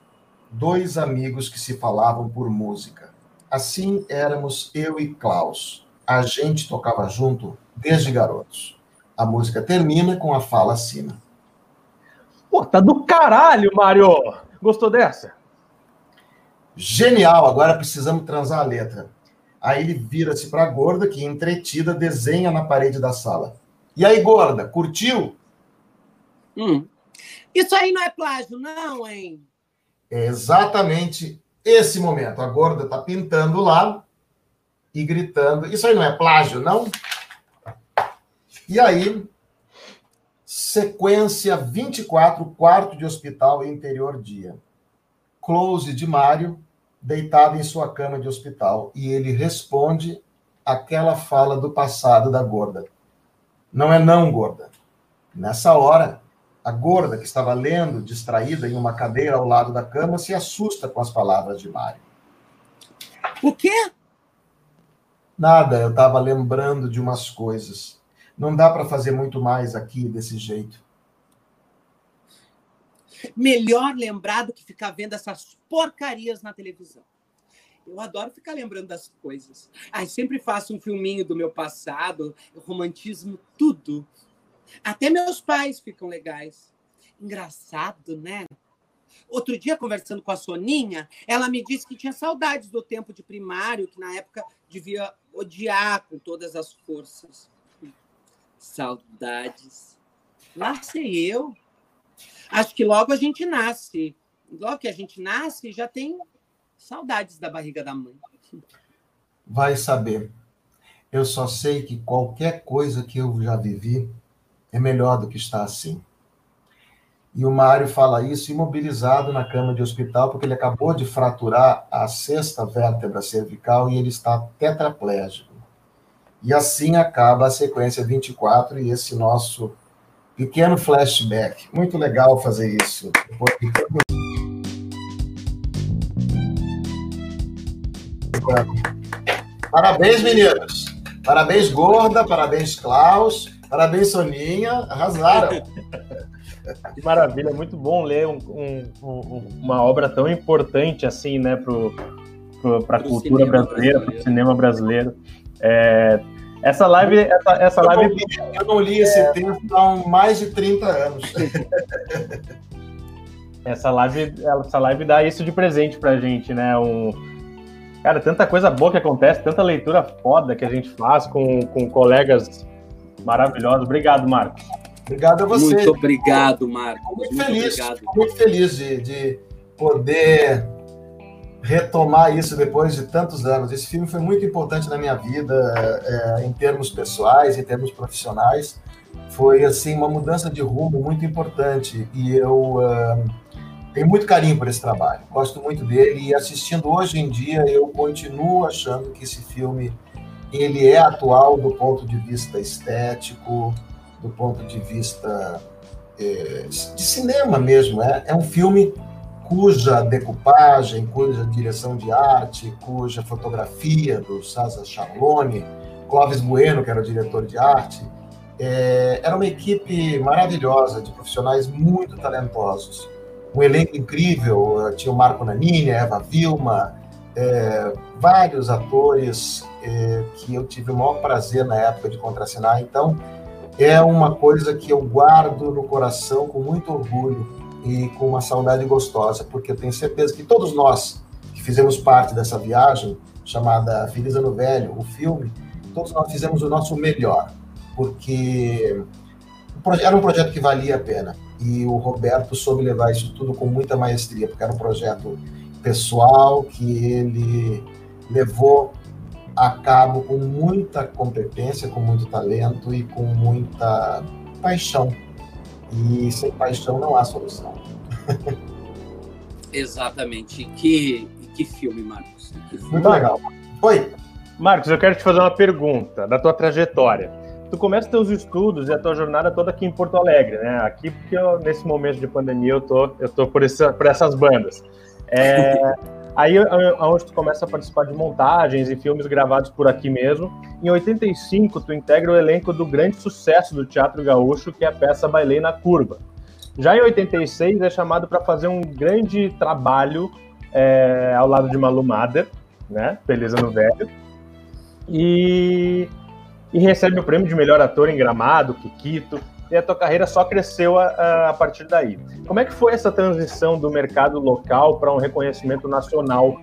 dois amigos que se falavam por música. Assim éramos eu e Klaus. A gente tocava junto desde garotos. A música termina com a fala acima. Pô, tá do caralho, Mário! Gostou dessa? Genial! Agora precisamos transar a letra. Aí ele vira-se para a gorda, que entretida desenha na parede da sala. E aí, gorda, curtiu? Hum. Isso aí não é plágio, não, hein? É exatamente esse momento. A gorda está pintando lá e gritando. Isso aí não é plágio, não? E aí, sequência 24, quarto de hospital interior dia. Close de Mário, deitado em sua cama de hospital. E ele responde aquela fala do passado da gorda. Não é não, gorda. Nessa hora, a gorda, que estava lendo, distraída em uma cadeira ao lado da cama, se assusta com as palavras de Mário. O quê? Nada, eu estava lembrando de umas coisas. Não dá para fazer muito mais aqui desse jeito. Melhor lembrar do que ficar vendo essas porcarias na televisão. Eu adoro ficar lembrando das coisas. Ai, sempre faço um filminho do meu passado, eu romantismo tudo. Até meus pais ficam legais. Engraçado, né? Outro dia, conversando com a Soninha, ela me disse que tinha saudades do tempo de primário, que na época devia odiar com todas as forças. Saudades. Lá sei eu. Acho que logo a gente nasce. Logo que a gente nasce, já tem saudades da barriga da mãe. Vai saber. Eu só sei que qualquer coisa que eu já vivi é melhor do que estar assim. E o Mário fala isso imobilizado na cama de hospital, porque ele acabou de fraturar a sexta vértebra cervical e ele está tetraplégico. E assim acaba a sequência 24 e esse nosso pequeno flashback. Muito legal fazer isso. Parabéns, meninos. Parabéns, Gorda. Parabéns, Klaus. Parabéns, Soninha. Arrasaram. Que maravilha, muito bom ler um, um, uma obra tão importante assim, né, para a cultura brasileira, para o cinema brasileiro. É, essa live. Essa, essa eu, live... Não li, eu não li esse é... texto há mais de 30 anos. essa, live, essa live dá isso de presente pra gente, né? Um, cara, tanta coisa boa que acontece, tanta leitura foda que a gente faz com, com colegas Maravilhoso. Obrigado, Marcos. Obrigado a você. Muito obrigado, Marcos. Muito, muito feliz, obrigado. muito feliz de, de poder retomar isso depois de tantos anos. Esse filme foi muito importante na minha vida, é, em termos pessoais, em termos profissionais. Foi assim uma mudança de rumo muito importante e eu uh, tenho muito carinho por esse trabalho, gosto muito dele e assistindo hoje em dia eu continuo achando que esse filme ele é atual do ponto de vista estético, do ponto de vista é, de cinema mesmo. É, é um filme cuja decupagem, cuja direção de arte, cuja fotografia do Sasa Charlone, Clóvis Bueno, que era o diretor de arte, é, era uma equipe maravilhosa de profissionais muito talentosos um elenco incrível, eh, tinha o Marco Nanini, a Eva Vilma, é, vários atores é, que eu tive o maior prazer na época de contracenar. Então, é uma coisa que eu guardo no coração com muito orgulho e com uma saudade gostosa, porque eu tenho certeza que todos nós que fizemos parte dessa viagem, chamada Feliz Ano Velho, o filme, todos nós fizemos o nosso melhor, porque era um projeto que valia a pena e o Roberto soube levar isso tudo com muita maestria, porque era um projeto pessoal que ele levou a cabo com muita competência, com muito talento e com muita paixão. E sem paixão não há solução. Exatamente. Que, que filme, Marcos. Que filme. Muito legal. Oi. Marcos, eu quero te fazer uma pergunta da tua trajetória tu começa teus estudos e a tua jornada toda aqui em Porto Alegre, né? Aqui porque eu, nesse momento de pandemia eu tô, eu tô por, essa, por essas bandas. É, aí onde tu começa a participar de montagens e filmes gravados por aqui mesmo. Em 85 tu integra o elenco do grande sucesso do Teatro Gaúcho, que é a peça Bailei na Curva. Já em 86 é chamado para fazer um grande trabalho é, ao lado de Malu Mader, né? Feliz Ano Velho. E e recebe o prêmio de melhor ator em Gramado, Kikito, e a tua carreira só cresceu a, a partir daí. Como é que foi essa transição do mercado local para um reconhecimento nacional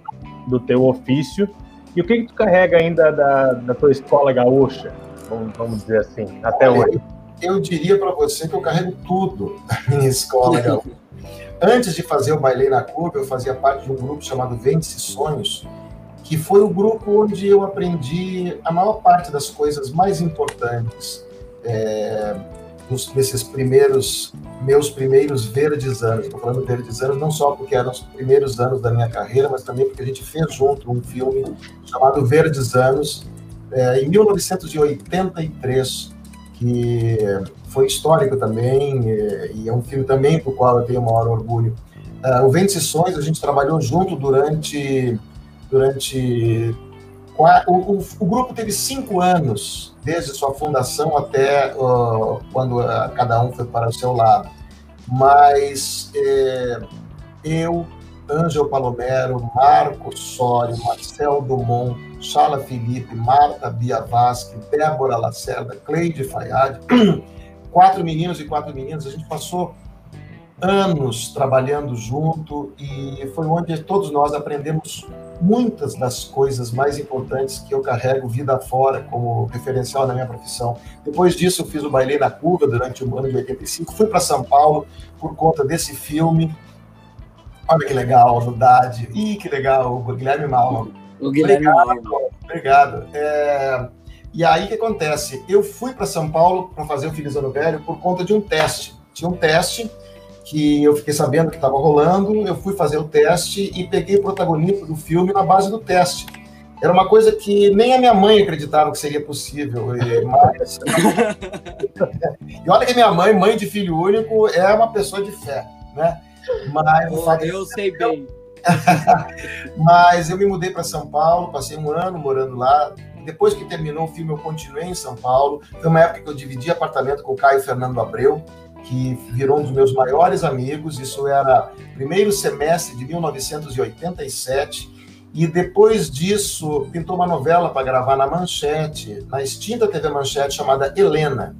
do teu ofício? E o que, que tu carrega ainda da, da tua escola gaúcha, vamos, vamos dizer assim, até Olha, hoje? Eu diria para você que eu carrego tudo da minha escola gaúcha. Antes de fazer o Bailei na Curva, eu fazia parte de um grupo chamado Vende-se Sonhos, que foi o grupo onde eu aprendi a maior parte das coisas mais importantes é, nesses primeiros meus primeiros verdes anos. Estou falando verdes anos não só porque eram os primeiros anos da minha carreira, mas também porque a gente fez junto um filme chamado Verdes Anos é, em 1983, que foi histórico também é, e é um filme também para o qual eu tenho o maior orgulho. Uh, o Vende Sonhos a gente trabalhou junto durante durante o, o, o, grupo teve cinco anos desde sua fundação até uh, quando uh, cada um foi para o seu lado. Mas é, eu, Ângelo Palomero, Marco Sório, Marcel Dumont, Chala Felipe, Marta Bia Vasque, Débora Lacerda, Cleide Fayad, quatro meninos e quatro meninas, a gente passou anos trabalhando junto e foi onde todos nós aprendemos muitas das coisas mais importantes que eu carrego vida fora como referencial na minha profissão. Depois disso, eu fiz o Bailei na Curva durante o ano de 85, fui para São Paulo por conta desse filme. Olha que legal, novidade. Ih, que legal, o Guilherme Malman. O Guilherme Malman. Obrigado. É... E aí o que acontece? Eu fui para São Paulo para fazer o Feliz Ano Velho por conta de um teste. Tinha um teste que eu fiquei sabendo que estava rolando, eu fui fazer o teste e peguei o protagonista do filme na base do teste. Era uma coisa que nem a minha mãe acreditava que seria possível. E, mas... e olha que minha mãe, mãe de filho único, é uma pessoa de fé, né? Mas oh, eu sei bem. mas eu me mudei para São Paulo, passei um ano morando lá. Depois que terminou o filme, eu continuei em São Paulo. Foi uma época que eu dividi apartamento com o Caio Fernando Abreu que virou um dos meus maiores amigos. Isso era primeiro semestre de 1987. E depois disso, pintou uma novela para gravar na Manchete, na extinta TV Manchete, chamada Helena.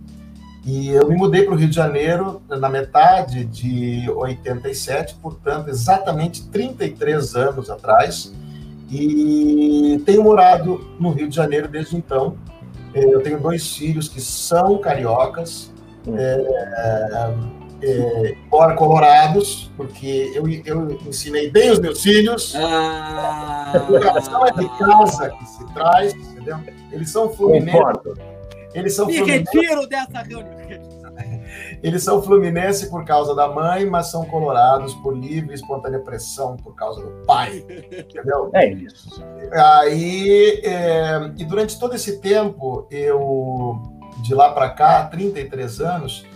E eu me mudei para o Rio de Janeiro na metade de 87, portanto, exatamente 33 anos atrás. E tenho morado no Rio de Janeiro desde então. Eu tenho dois filhos que são cariocas, é, é, embora colorados, porque eu, eu ensinei bem os meus filhos. Ah. A educação é de casa que se traz, entendeu? Eles são fluminenses. Eles são Me retiro dessa reunião. Eles são fluminense por causa da mãe, mas são colorados por livre e espontânea pressão por causa do pai. Entendeu? É isso. Aí, é, e durante todo esse tempo, eu, de lá para cá, 33 anos,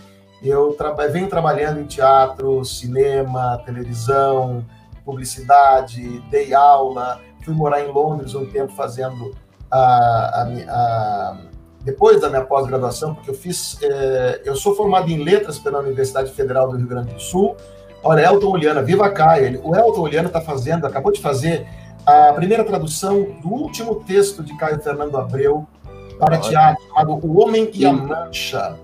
eu tra venho trabalhando em teatro, cinema, televisão, publicidade, dei aula, fui morar em Londres um tempo fazendo a, a, a depois da minha pós-graduação, porque eu fiz, é, eu sou formado em letras pela Universidade Federal do Rio Grande do Sul. Olha, Elton Uliana, viva Caia. O Elton Uliana está fazendo, acabou de fazer a primeira tradução do último texto de Caio Fernando Abreu para teatro, chamado O Homem e a Mancha,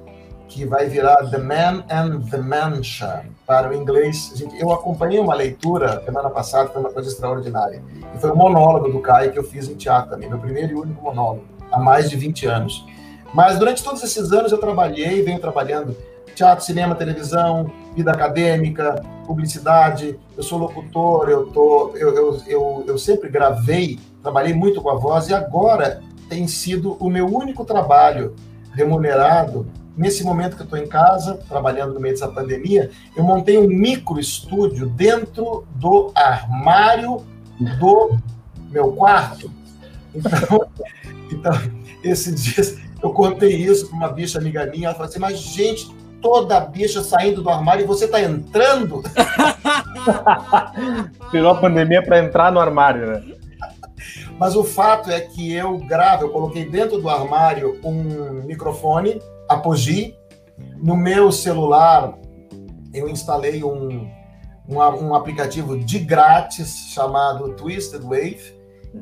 que vai virar The Man and the Mancha para o inglês. Gente, eu acompanhei uma leitura semana passada, foi uma coisa extraordinária. E foi o um monólogo do Caio que eu fiz em teatro também, meu primeiro e único monólogo, há mais de 20 anos. Mas durante todos esses anos eu trabalhei, venho trabalhando teatro, cinema, televisão, vida acadêmica, publicidade. Eu sou locutor, eu, tô, eu, eu, eu, eu sempre gravei, trabalhei muito com a voz e agora tem sido o meu único trabalho remunerado. Nesse momento que eu estou em casa, trabalhando no meio dessa pandemia, eu montei um micro estúdio dentro do armário do meu quarto. Então, então esses dias eu contei isso para uma bicha amiga minha, ela falou assim, mas gente, toda bicha saindo do armário e você está entrando? Tirou a pandemia para entrar no armário, né? Mas o fato é que eu gravo, eu coloquei dentro do armário um microfone Apogee. No meu celular, eu instalei um, um, um aplicativo de grátis chamado Twisted Wave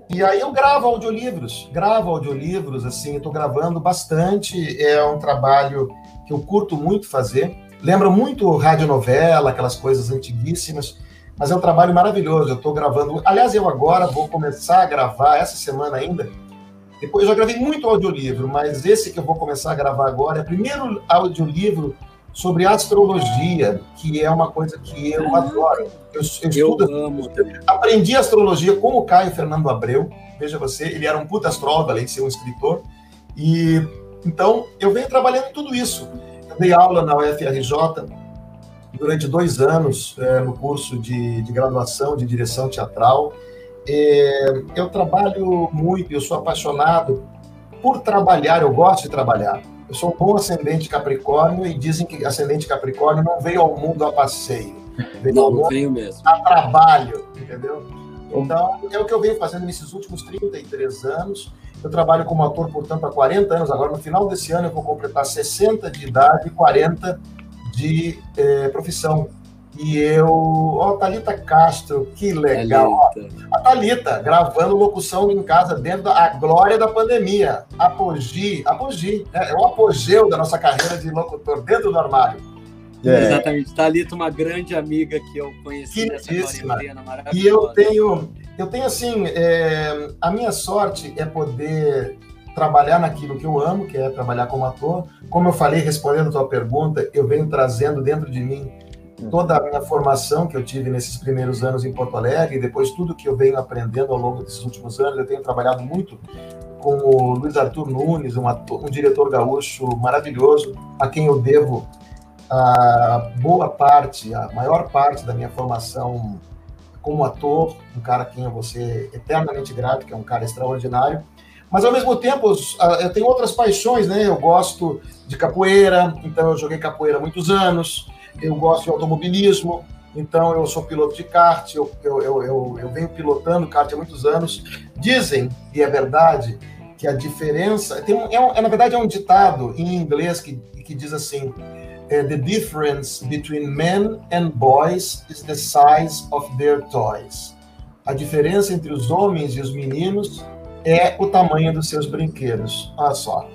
e aí eu gravo audiolivros, gravo audiolivros, assim, estou gravando bastante, é um trabalho que eu curto muito fazer. Lembra muito radionovela, aquelas coisas antiguíssimas, mas é um trabalho maravilhoso. Eu estou gravando. Aliás, eu agora vou começar a gravar essa semana ainda. Depois eu já gravei muito audiolivro, mas esse que eu vou começar a gravar agora é o primeiro audiolivro sobre astrologia, que é uma coisa que eu adoro. Eu, eu, eu amo. Aprendi astrologia com o Caio Fernando Abreu. Veja você, ele era um puta astrólogo, além de ser um escritor. E então eu venho trabalhando em tudo isso. Eu dei aula na UFRJ durante dois anos é, no curso de, de, graduação de direção teatral. É, eu trabalho muito, eu sou apaixonado por trabalhar, eu gosto de trabalhar. Eu sou um bom ascendente Capricórnio e dizem que ascendente Capricórnio não veio ao mundo a passeio. Veio não, não veio mesmo. A trabalho, entendeu? Então, é o que eu venho fazendo nesses últimos 33 anos. Eu trabalho como ator, portanto, há 40 anos. Agora, no final desse ano, eu vou completar 60 de idade e 40 de eh, profissão. E eu. Ó, oh, Thalita Castro, que legal. Thalita. A Thalita, gravando locução em casa dentro da glória da pandemia. Apogee, apogee. É, é o apogeu da nossa carreira de locutor dentro do armário. É. Exatamente. Thalita, uma grande amiga que eu conheci nessa quarentena maravilhosa. E eu tenho, eu tenho assim, é, a minha sorte é poder trabalhar naquilo que eu amo, que é trabalhar como ator. Como eu falei, respondendo a tua pergunta, eu venho trazendo dentro de mim toda a minha formação que eu tive nesses primeiros anos em Porto Alegre, e depois tudo que eu venho aprendendo ao longo desses últimos anos, eu tenho trabalhado muito com o Luiz Arthur Nunes, um, ator, um diretor gaúcho maravilhoso, a quem eu devo a boa parte, a maior parte da minha formação como ator, um cara a quem eu vou ser eternamente grato, que é um cara extraordinário. Mas ao mesmo tempo, eu tenho outras paixões, né? Eu gosto de capoeira, então eu joguei capoeira há muitos anos eu gosto de automobilismo, então eu sou piloto de kart, eu, eu, eu, eu, venho pilotando kart há muitos anos. Dizem, e é verdade, que a diferença. Tem um, é, um, é na verdade, é um ditado em inglês que, que diz assim: é, The difference between men and boys is the size of their toys. A diferença entre os homens e os meninos é o tamanho dos seus brinquedos. Olha só.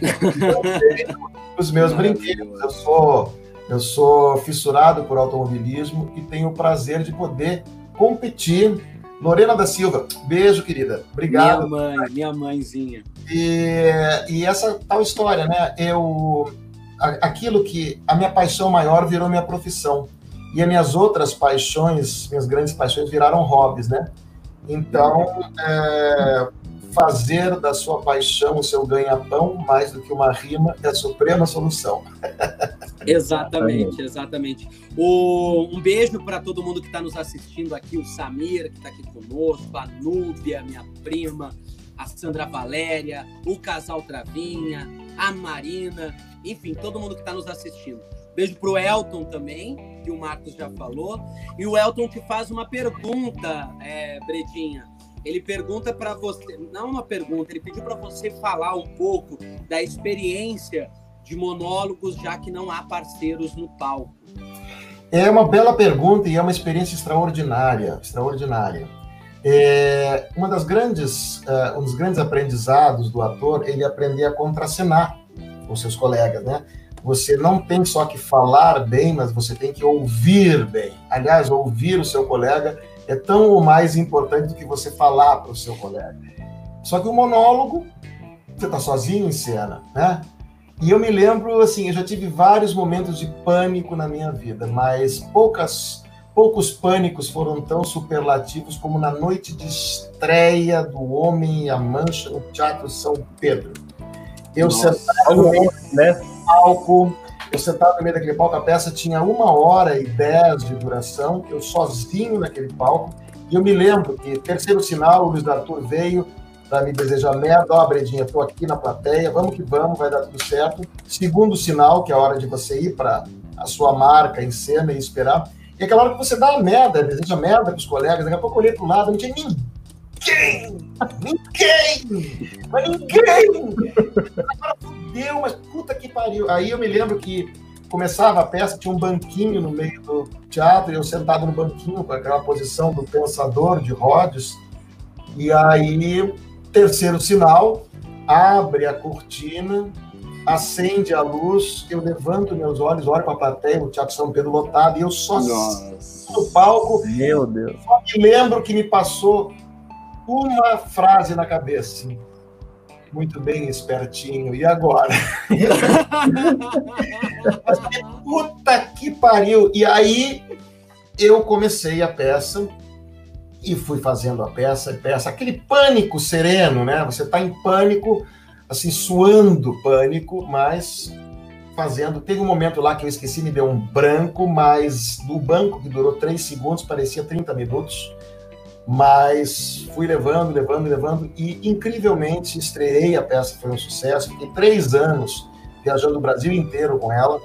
os meus brinquedos. Eu sou eu sou fissurado por automobilismo e tenho o prazer de poder competir. Lorena da Silva, beijo, querida. Obrigado. Minha mãe, minha mãezinha. E, e essa tal história, né? Eu, aquilo que a minha paixão maior virou minha profissão e as minhas outras paixões, minhas grandes paixões viraram hobbies, né? Então, é, fazer da sua paixão o seu ganha-pão mais do que uma rima é a suprema solução. Exatamente, exatamente. O, um beijo para todo mundo que está nos assistindo aqui, o Samir, que está aqui conosco, a Núbia, minha prima, a Sandra Valéria, o casal Travinha, a Marina, enfim, todo mundo que está nos assistindo. Beijo pro Elton também, que o Marcos já falou. E o Elton te faz uma pergunta, é, Bredinha. Ele pergunta para você, não uma pergunta, ele pediu para você falar um pouco da experiência de monólogos, já que não há parceiros no palco. É uma bela pergunta e é uma experiência extraordinária, extraordinária. É, uma das grandes, uh, um dos grandes aprendizados do ator, ele aprender a contracenar com seus colegas, né? Você não tem só que falar bem, mas você tem que ouvir bem. Aliás, ouvir o seu colega é tão ou mais importante do que você falar para o seu colega. Só que o monólogo, você está sozinho em cena, né? E eu me lembro, assim, eu já tive vários momentos de pânico na minha vida, mas poucas, poucos pânicos foram tão superlativos como na noite de estreia do Homem e a Mancha no Teatro São Pedro. Eu Nossa, sentado né? Palco, eu sentado no meio daquele palco, a peça tinha uma hora e dez de duração, eu sozinho naquele palco, e eu me lembro que, terceiro sinal, o Luiz Arthur veio para me desejar merda, ó, Bredinha, estou aqui na plateia, vamos que vamos, vai dar tudo certo. Segundo sinal, que é a hora de você ir para a sua marca em cena e esperar. E aquela hora que você dá a merda, deseja merda para os colegas, daqui a pouco eu olhei para o lado, não tinha ninguém! Ninguém! Mas ninguém! Agora fudeu, mas puta que pariu. Aí eu me lembro que começava a peça, tinha um banquinho no meio do teatro, e eu sentado no banquinho, com aquela posição do pensador de Rhodes, e aí, terceiro sinal, abre a cortina, acende a luz, eu levanto meus olhos, olho para a plateia, o Teatro São Pedro lotado, e eu só no palco. Meu Deus. Só me lembro que me passou uma frase na cabeça. Assim, muito bem, espertinho. E agora? puta que pariu! E aí eu comecei a peça e fui fazendo a peça, peça, aquele pânico sereno, né? Você está em pânico, assim, suando pânico, mas fazendo. Teve um momento lá que eu esqueci, me deu um branco, mas do banco que durou três segundos, parecia 30 minutos. Mas fui levando, levando, levando, e incrivelmente estreiei a peça, foi um sucesso. Fiquei três anos viajando o Brasil inteiro com ela.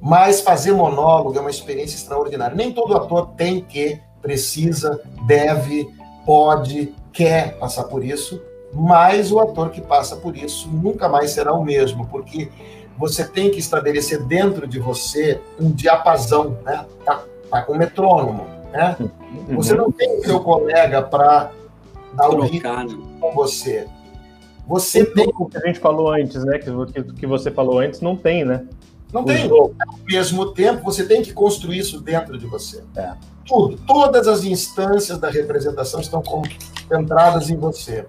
Mas fazer monólogo é uma experiência extraordinária. Nem todo ator tem que precisa, deve, pode, quer passar por isso, mas o ator que passa por isso nunca mais será o mesmo, porque você tem que estabelecer dentro de você um diapasão, né? Tá, tá com metrônomo, né? Uhum. Você não tem o seu colega para dar o ritmo né? com você. Você tem o que a gente falou antes, né? Que, que você falou antes não tem, né? Não o tem. Jogo. Ao mesmo tempo, você tem que construir isso dentro de você. É. Tudo, todas as instâncias da representação estão concentradas em você.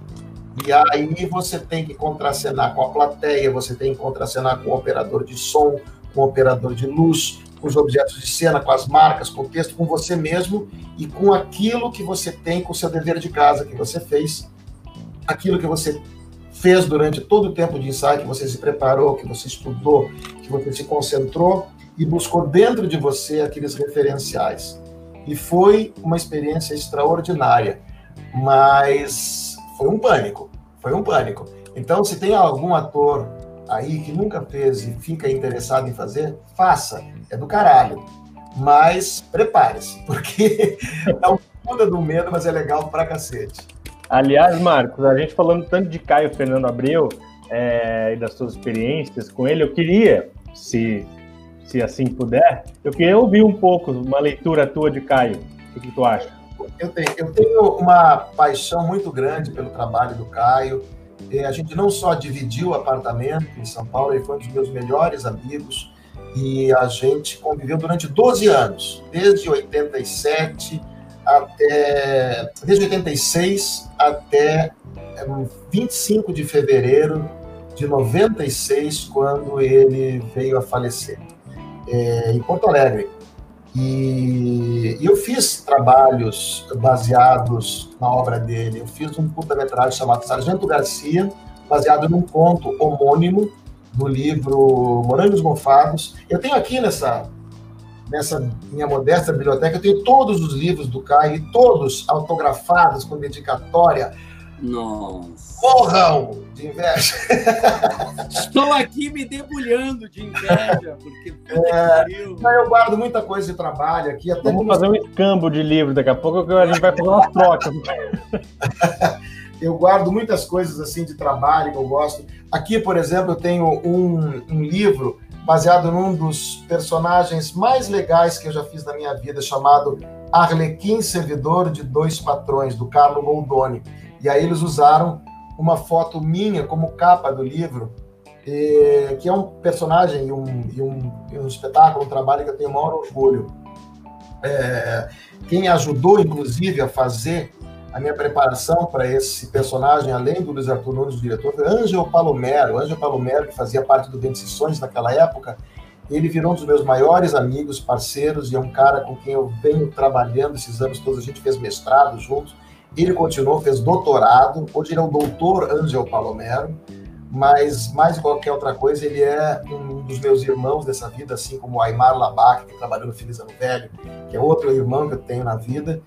E aí você tem que contracenar com a plateia, você tem que contracenar com o operador de som, com o operador de luz, com os objetos de cena, com as marcas, com o texto, com você mesmo e com aquilo que você tem, com o seu dever de casa que você fez, aquilo que você fez durante todo o tempo de ensaio, que você se preparou, que você estudou, que você se concentrou e buscou dentro de você aqueles referenciais. E foi uma experiência extraordinária, mas foi um pânico, foi um pânico. Então, se tem algum ator aí que nunca fez e fica interessado em fazer, faça, é do caralho. Mas prepare-se, porque é um puta do medo, mas é legal pra cacete. Aliás, Marcos, a gente falando tanto de Caio Fernando Abreu é, e das suas experiências com ele, eu queria, se se assim puder, eu queria ouvir um pouco, uma leitura tua de Caio. O que, tu acha? Eu tenho, eu tenho uma paixão muito grande pelo trabalho do Caio. A gente não só dividiu o apartamento em São Paulo, ele foi um dos meus melhores amigos e a gente conviveu durante 12 anos, desde 87 até desde 86 até 25 de fevereiro de 96, quando ele veio a falecer é, em Porto Alegre. E, eu fiz trabalhos baseados na obra dele. Eu fiz um curta-metragem chamado Sargento Garcia, baseado num conto homônimo do livro Morangos Mofados. Eu tenho aqui nessa, nessa minha modesta biblioteca, eu tenho todos os livros do Caio, todos autografados com dedicatória. Nossa. Morram de inveja. Estou aqui me debulhando de inveja, porque é, eu guardo muita coisa de trabalho aqui. Até Vamos fazer um escambo de livro daqui a pouco, a gente vai fazer uma troca. eu guardo muitas coisas assim de trabalho que eu gosto. Aqui, por exemplo, eu tenho um, um livro baseado num dos personagens mais legais que eu já fiz na minha vida, chamado Arlequim Servidor de Dois Patrões, do Carlo Goldoni. E aí eles usaram uma foto minha como capa do livro, e, que é um personagem e um, e um, e um, espetáculo, um trabalho que eu tenho o maior orgulho. É, quem ajudou, inclusive, a fazer a minha preparação para esse personagem, além do Luiz Arthur Nunes, diretor, Ângelo Palomero. Ângelo Palomero, que fazia parte do Decisões naquela época, ele virou um dos meus maiores amigos, parceiros, e é um cara com quem eu venho trabalhando esses anos todos. A gente fez mestrado juntos. Ele continuou, fez doutorado. Hoje ele é o doutor Ângelo Palomero. Mas, mais de qualquer outra coisa, ele é um dos meus irmãos dessa vida, assim como o Aymar Labac, que trabalhou no Feliz Ano Velho, que é outro irmão que eu tenho na vida.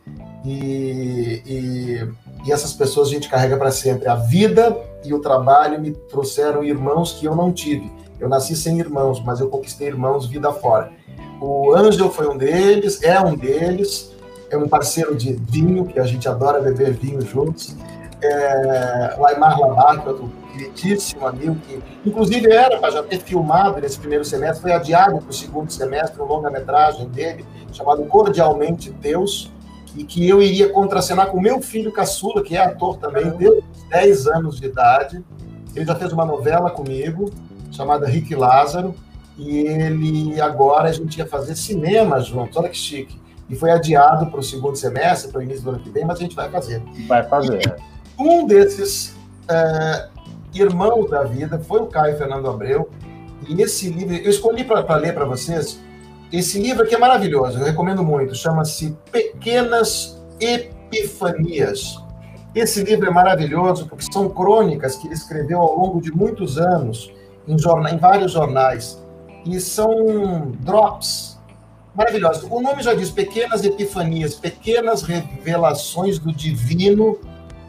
E, e, e essas pessoas a gente carrega para sempre. A vida e o trabalho me trouxeram irmãos que eu não tive. Eu nasci sem irmãos, mas eu conquistei irmãos vida fora. O Ângelo foi um deles, é um deles, é um parceiro de vinho, que a gente adora beber vinho juntos. É, o Aymar Labar, outro queridíssimo amigo, que inclusive era para já ter filmado nesse primeiro semestre, foi adiado para o segundo semestre, um longa-metragem dele, chamado Cordialmente Deus, e que eu iria contracenar com meu filho caçula, que é ator também, desde 10 anos de idade. Ele já fez uma novela comigo, chamada Rick Lázaro, e ele agora a gente ia fazer cinema juntos, olha que chique. E foi adiado para o segundo semestre, para o início do ano que vem, mas a gente vai fazer. Vai fazer. E um desses é, irmãos da vida foi o Caio Fernando Abreu, e esse livro, eu escolhi para ler para vocês esse livro aqui é maravilhoso, eu recomendo muito. Chama-se Pequenas Epifanias. Esse livro é maravilhoso porque são crônicas que ele escreveu ao longo de muitos anos em, jornal, em vários jornais. E são drops maravilhosos. O nome já diz Pequenas Epifanias, pequenas revelações do divino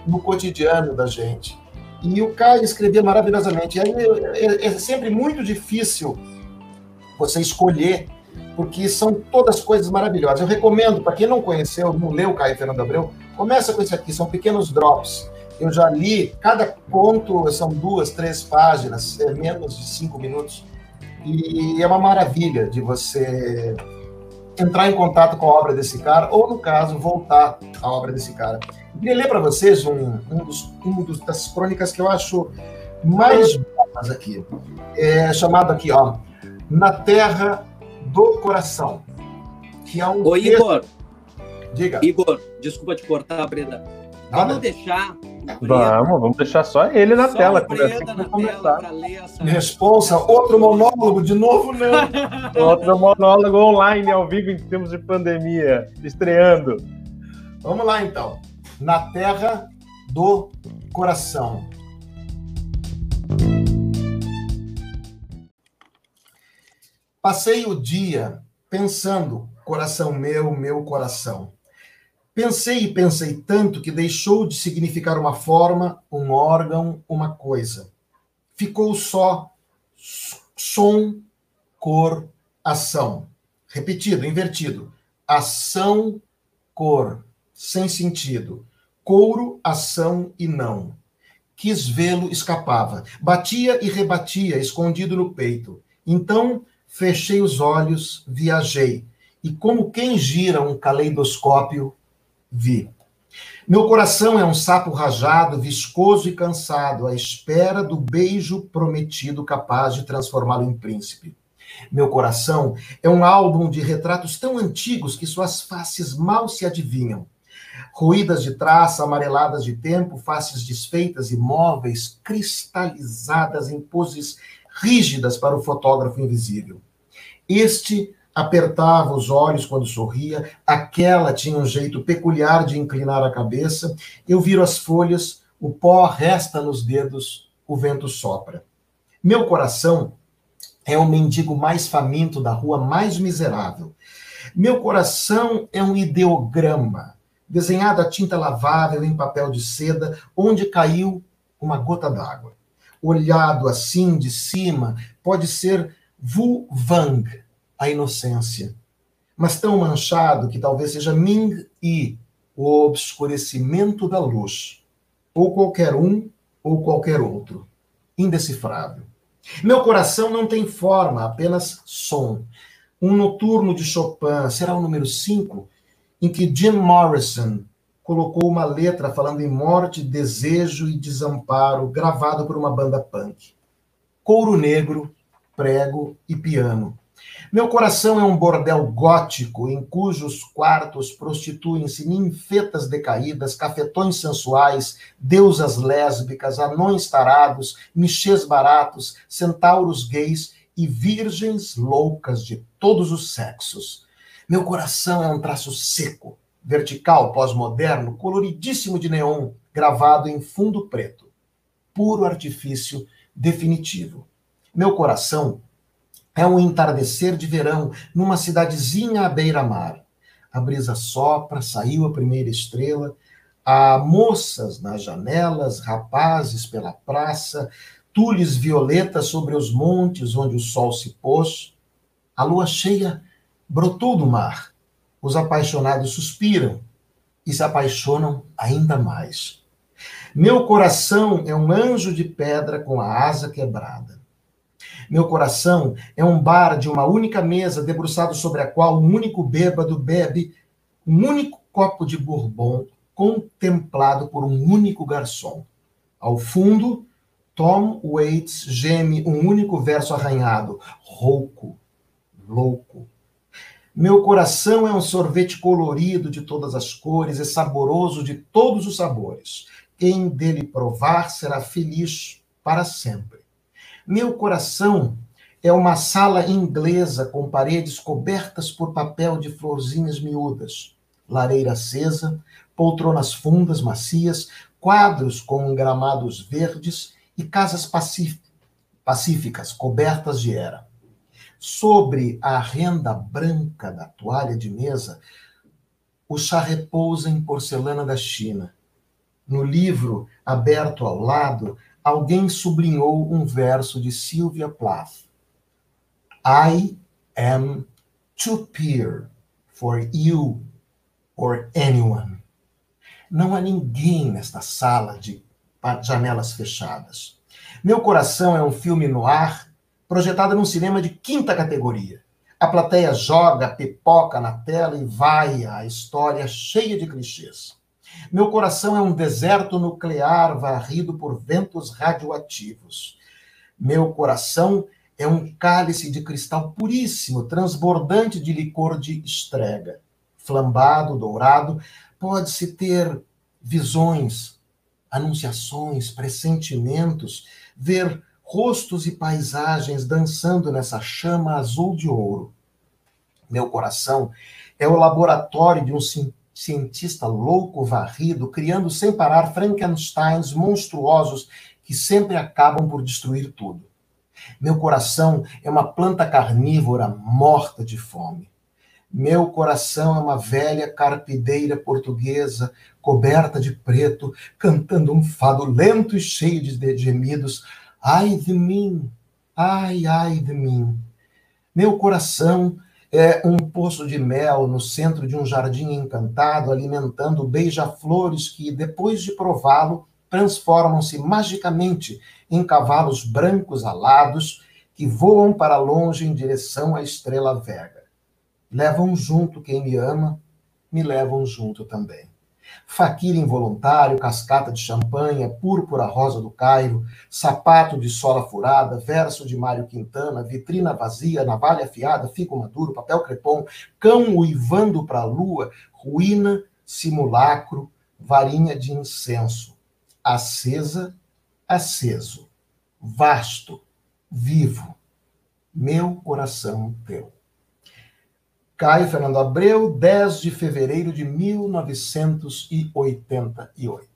no cotidiano da gente. E o Caio escrevia maravilhosamente. Aí é, é sempre muito difícil você escolher porque são todas coisas maravilhosas. Eu recomendo, para quem não conheceu, não leu Caio Fernando Abreu, começa com esse aqui, são pequenos drops. Eu já li, cada ponto são duas, três páginas, é menos de cinco minutos. E é uma maravilha de você entrar em contato com a obra desse cara, ou, no caso, voltar à obra desse cara. Eu queria ler para vocês um, um, dos, um dos, das crônicas que eu acho mais belas aqui. É chamado aqui, ó, Na Terra do coração. Que é um. Ô, texto... Igor. Diga. Igor, desculpa te cortar, Breda. Vamos deixar. Vamos, vamos deixar só ele na só tela. Breda na tela ler essa. Responsa, outro monólogo de novo, não. outro monólogo online, ao vivo, em tempos de pandemia, estreando. Vamos lá, então. Na terra do coração. Passei o dia pensando, coração meu, meu coração. Pensei e pensei tanto que deixou de significar uma forma, um órgão, uma coisa. Ficou só som, cor, ação. Repetido, invertido. Ação, cor, sem sentido. Couro, ação e não. Quis vê-lo, escapava. Batia e rebatia, escondido no peito. Então fechei os olhos, viajei, e como quem gira um caleidoscópio, vi. Meu coração é um sapo rajado, viscoso e cansado, à espera do beijo prometido capaz de transformá-lo em príncipe. Meu coração é um álbum de retratos tão antigos que suas faces mal se adivinham. Ruídas de traça, amareladas de tempo, faces desfeitas, imóveis, cristalizadas em poses rígidas para o fotógrafo invisível. Este apertava os olhos quando sorria, aquela tinha um jeito peculiar de inclinar a cabeça. Eu viro as folhas, o pó resta nos dedos, o vento sopra. Meu coração é o mendigo mais faminto da rua mais miserável. Meu coração é um ideograma, desenhado a tinta lavável em papel de seda, onde caiu uma gota d'água. Olhado assim de cima, pode ser Vu Vang, a inocência, mas tão manchado que talvez seja Ming Yi, o obscurecimento da luz, ou qualquer um ou qualquer outro, indecifrável. Meu coração não tem forma, apenas som. Um noturno de Chopin será o número 5, em que Jim Morrison colocou uma letra falando em morte, desejo e desamparo, gravado por uma banda punk. Couro negro, prego e piano. Meu coração é um bordel gótico em cujos quartos prostituem-se ninfetas decaídas, cafetões sensuais, deusas lésbicas, anões tarados, michês baratos, centauros gays e virgens loucas de todos os sexos. Meu coração é um traço seco, vertical, pós-moderno, coloridíssimo de neon, gravado em fundo preto. Puro artifício definitivo. Meu coração é um entardecer de verão numa cidadezinha à beira-mar. A brisa sopra, saiu a primeira estrela, há moças nas janelas, rapazes pela praça, tules violetas sobre os montes onde o sol se pôs. A lua cheia brotou do mar. Os apaixonados suspiram e se apaixonam ainda mais. Meu coração é um anjo de pedra com a asa quebrada. Meu coração é um bar de uma única mesa, debruçado sobre a qual um único bêbado bebe um único copo de bourbon, contemplado por um único garçom. Ao fundo, Tom Waits geme um único verso arranhado: rouco, louco. Meu coração é um sorvete colorido de todas as cores e saboroso de todos os sabores. Quem dele provar será feliz para sempre. Meu coração é uma sala inglesa com paredes cobertas por papel de florzinhas miúdas, lareira acesa, poltronas fundas macias, quadros com gramados verdes e casas pacíficas cobertas de era. Sobre a renda branca da toalha de mesa, o chá repousa em porcelana da China. No livro aberto ao lado, alguém sublinhou um verso de Sylvia Plath. I am too pure for you or anyone. Não há ninguém nesta sala de janelas fechadas. Meu coração é um filme no ar projetado num cinema de quinta categoria. A plateia joga pipoca na tela e vai a história cheia de clichês. Meu coração é um deserto nuclear varrido por ventos radioativos. Meu coração é um cálice de cristal puríssimo, transbordante de licor de estrega. Flambado, dourado, pode-se ter visões, anunciações, pressentimentos, ver rostos e paisagens dançando nessa chama azul de ouro. Meu coração é o laboratório de um cientista louco varrido, criando sem parar Frankensteins monstruosos que sempre acabam por destruir tudo. Meu coração é uma planta carnívora morta de fome. Meu coração é uma velha carpideira portuguesa, coberta de preto, cantando um fado lento e cheio de gemidos. Ai de mim, ai, ai de mim. Meu coração é um poço de mel no centro de um jardim encantado, alimentando beija-flores que, depois de prová-lo, transformam-se magicamente em cavalos brancos alados que voam para longe em direção à estrela Vega. Levam junto quem me ama, me levam junto também. Faquir involuntário, cascata de champanhe, púrpura rosa do Cairo, sapato de sola furada, verso de Mário Quintana, vitrina vazia, navalha afiada, figo maduro, papel crepom, cão uivando para a lua, ruína, simulacro, varinha de incenso, acesa, aceso, vasto, vivo, meu coração teu. Caio Fernando Abreu, 10 de fevereiro de 1988.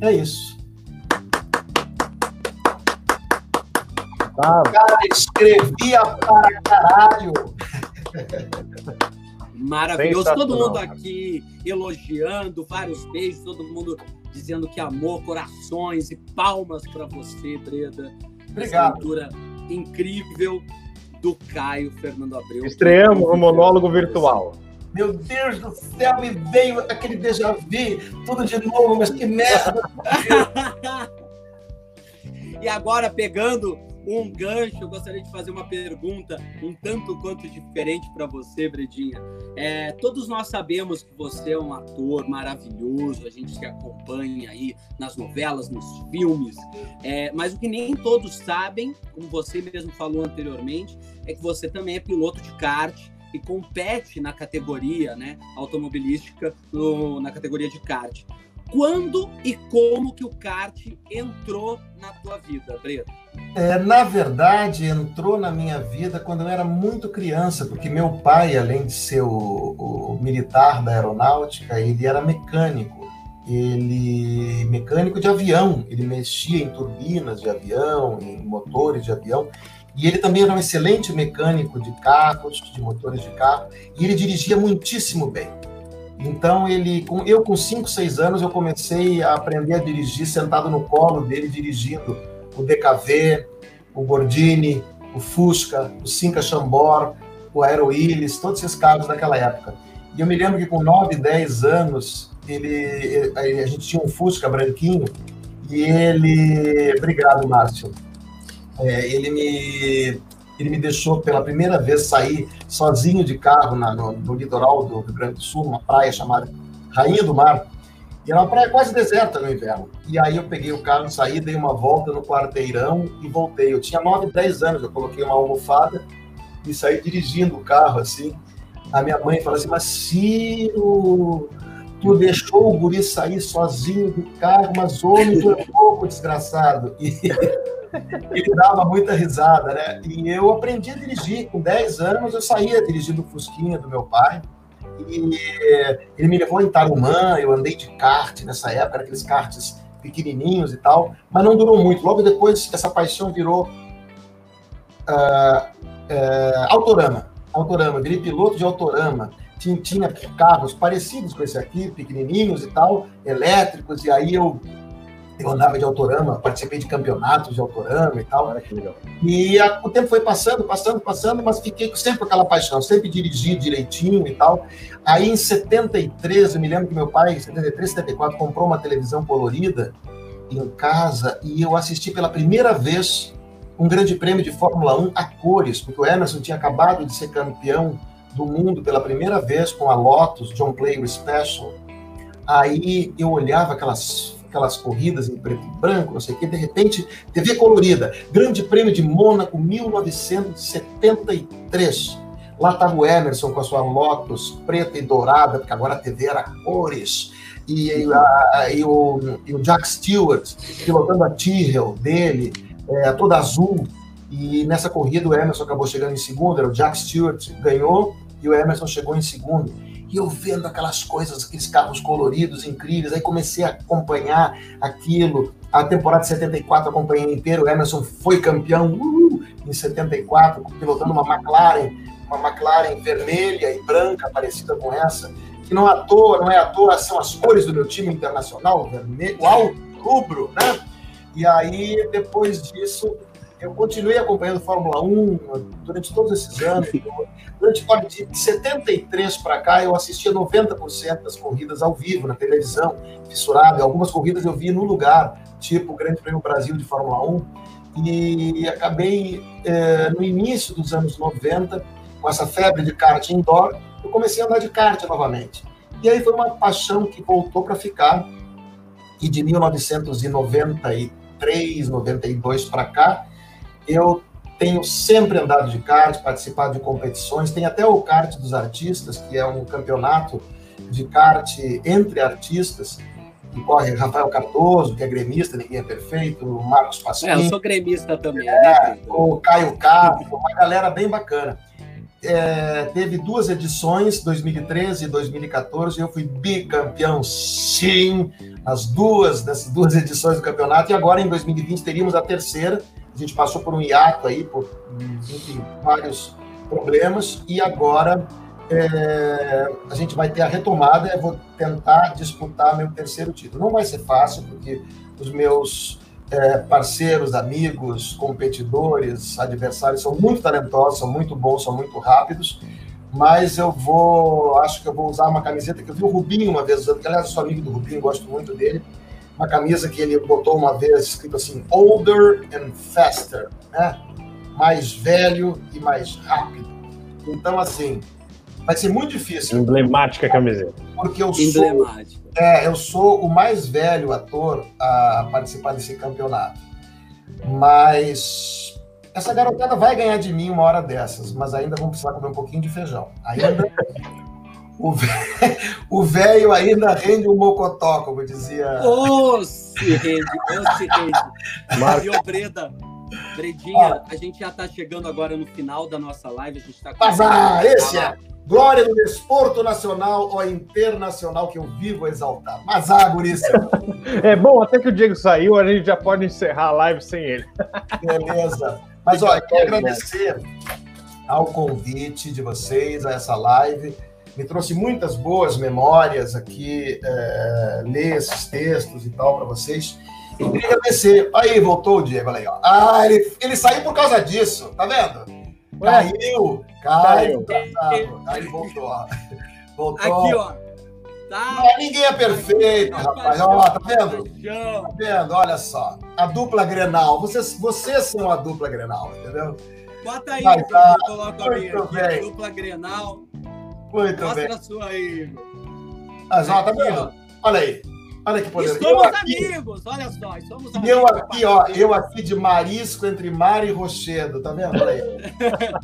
É isso. Ah. Cara, escrevia para caralho. Maravilhoso. Todo mundo aqui elogiando, vários beijos, todo mundo dizendo que amor, corações e palmas para você, Breda. Obrigado. Essa incrível do Caio Fernando Abreu. Estreamos o monólogo virtual. Meu Deus do céu, me veio aquele déjà vu, tudo de novo, mas que merda! e agora, pegando um gancho, eu gostaria de fazer uma pergunta um tanto quanto diferente para você, Bredinha. É, todos nós sabemos que você é um ator maravilhoso, a gente te acompanha aí nas novelas, nos filmes, é, mas o que nem todos sabem, como você mesmo falou anteriormente, é que você também é piloto de kart e compete na categoria né, automobilística, no, na categoria de kart. Quando e como que o kart entrou na tua vida, Breno? É, na verdade, entrou na minha vida quando eu era muito criança, porque meu pai, além de ser o, o militar da aeronáutica, ele era mecânico. Ele mecânico de avião, ele mexia em turbinas de avião, em motores de avião. E ele também era um excelente mecânico de carros, de motores de carro, e ele dirigia muitíssimo bem. Então, ele, eu com 5, 6 anos, eu comecei a aprender a dirigir sentado no colo dele, dirigindo o DKV, o Gordini, o Fusca, o Cinca Chambord, o Aero Willis, todos esses carros daquela época. E eu me lembro que com 9, 10 anos, ele, a gente tinha um Fusca branquinho, e ele... Obrigado, Márcio. É, ele me ele me deixou pela primeira vez sair sozinho de carro na, no, no, litoral do Rio Grande do Sul, uma praia chamada Rainha do Mar. E era uma praia quase deserta no inverno. E aí eu peguei o carro, saí, dei uma volta no quarteirão e voltei. Eu tinha 9, 10 anos, eu coloquei uma almofada e saí dirigindo o carro assim. A minha mãe falou assim: Mas Ciro, tu deixou o guri sair sozinho do carro, mas homem, tu é pouco desgraçado. E ele dava muita risada, né? E eu aprendi a dirigir. Com 10 anos, eu saía dirigindo o Fusquinha do meu pai. E ele me levou em Tarumã, eu andei de kart nessa época, aqueles karts pequenininhos e tal, mas não durou muito. Logo depois, essa paixão virou uh, uh, autorama. Autorama, virei piloto de autorama. Tinha carros parecidos com esse aqui, pequenininhos e tal, elétricos, e aí eu eu andava de autorama, participei de campeonatos de autorama e tal. E a, o tempo foi passando, passando, passando, mas fiquei sempre com aquela paixão, sempre dirigi direitinho e tal. Aí em 73, eu me lembro que meu pai, em 73, 74, comprou uma televisão colorida em casa e eu assisti pela primeira vez um grande prêmio de Fórmula 1 a cores, porque o Emerson tinha acabado de ser campeão do mundo pela primeira vez com a Lotus John Player Special. Aí eu olhava aquelas aquelas corridas em preto e branco, não sei o quê, de repente, TV colorida, Grande Prêmio de Mônaco, 1973. Lá estava o Emerson com a sua Lotus preta e dourada, porque agora a TV era cores. E, a, e, o, e o, Jack Stewart pilotando a Tyrrell dele, é, toda azul. E nessa corrida o Emerson acabou chegando em segundo, era o Jack Stewart ganhou e o Emerson chegou em segundo. E eu vendo aquelas coisas, aqueles carros coloridos incríveis, aí comecei a acompanhar aquilo. A temporada de 74 acompanhei inteiro, o Emerson foi campeão uh, em 74, pilotando uma McLaren, uma McLaren vermelha e branca, parecida com essa, que não é à toa, não é à toa, são as cores do meu time internacional, vermelho, alto, rubro, né? E aí, depois disso, eu continuei acompanhando Fórmula 1 durante todos esses anos. Durante de 73 para cá, eu assistia 90% das corridas ao vivo, na televisão, fissurado. Algumas corridas eu vi no lugar, tipo o Grande Prêmio Brasil de Fórmula 1. E acabei, é, no início dos anos 90, com essa febre de kart indoor, eu comecei a andar de kart novamente. E aí foi uma paixão que voltou para ficar. E de 1993, 92 para cá, eu tenho sempre andado de kart, participado de competições, tem até o kart dos artistas, que é um campeonato de kart entre artistas, que corre Rafael Cardoso, que é gremista, ninguém é perfeito, o Marcos Pasquim. É, eu sou gremista também. É, né? O Caio Capo, uma galera bem bacana. é, teve duas edições, 2013 e 2014, e eu fui bicampeão, sim, nas duas, nessas duas edições do campeonato, e agora em 2020 teríamos a terceira, a gente passou por um hiato aí, por, enfim, vários problemas, e agora é, a gente vai ter a retomada, eu vou tentar disputar meu terceiro título. Não vai ser fácil, porque os meus é, parceiros, amigos, competidores, adversários são muito talentosos, são muito bons, são muito rápidos. Mas eu vou, acho que eu vou usar uma camiseta que eu vi o Rubinho uma vez usando, que aliás eu sou amigo do Rubinho, gosto muito dele. Uma camisa que ele botou uma vez escrito assim: Older and Faster, né? Mais velho e mais rápido. Então, assim, vai ser muito difícil. Emblemática camiseta. Porque eu sou, é, eu sou o mais velho ator a participar desse campeonato. Mas essa garotada vai ganhar de mim uma hora dessas, mas ainda vão precisar comer um pouquinho de feijão. Ainda o velho ainda rende um mocotó, como dizia. Ô, oh, se rende, ô, se rende. Mario Breda, Bredinha, ah. a gente já está chegando agora no final da nossa live. A gente está Mas ah, esse é glória do desporto nacional ou internacional que eu vivo a exaltar. Mas ah, guríssimo. É bom, até que o Diego saiu, a gente já pode encerrar a live sem ele. Beleza. Mas olha, quero agradecer ao convite de vocês a essa live. Me trouxe muitas boas memórias aqui, é, ler esses textos e tal para vocês. Eu queria agradecer. Aí, voltou o Diego, aí, ó. Ah, ele, ele saiu por causa disso, tá vendo? Caiu, caiu, caiu. Aí voltou, ó. Voltou. Aqui, ó. Tá. Não, ninguém é perfeito, rapaz. Ó, tá vendo? Tá vendo? Olha só. A dupla Grenal. Vocês, vocês são a dupla Grenal, entendeu? Bota aí, Mas, tá, coloca ali, aqui, a dupla Grenal. Muito Mostra bem. A sua aí. Mas, ó, tá vendo? Olha aí. Olha que poder. Somos aqui, amigos, olha só. Somos amigos. Eu aqui, ó, eu aqui de marisco entre mar e rochedo, tá vendo? Olha aí.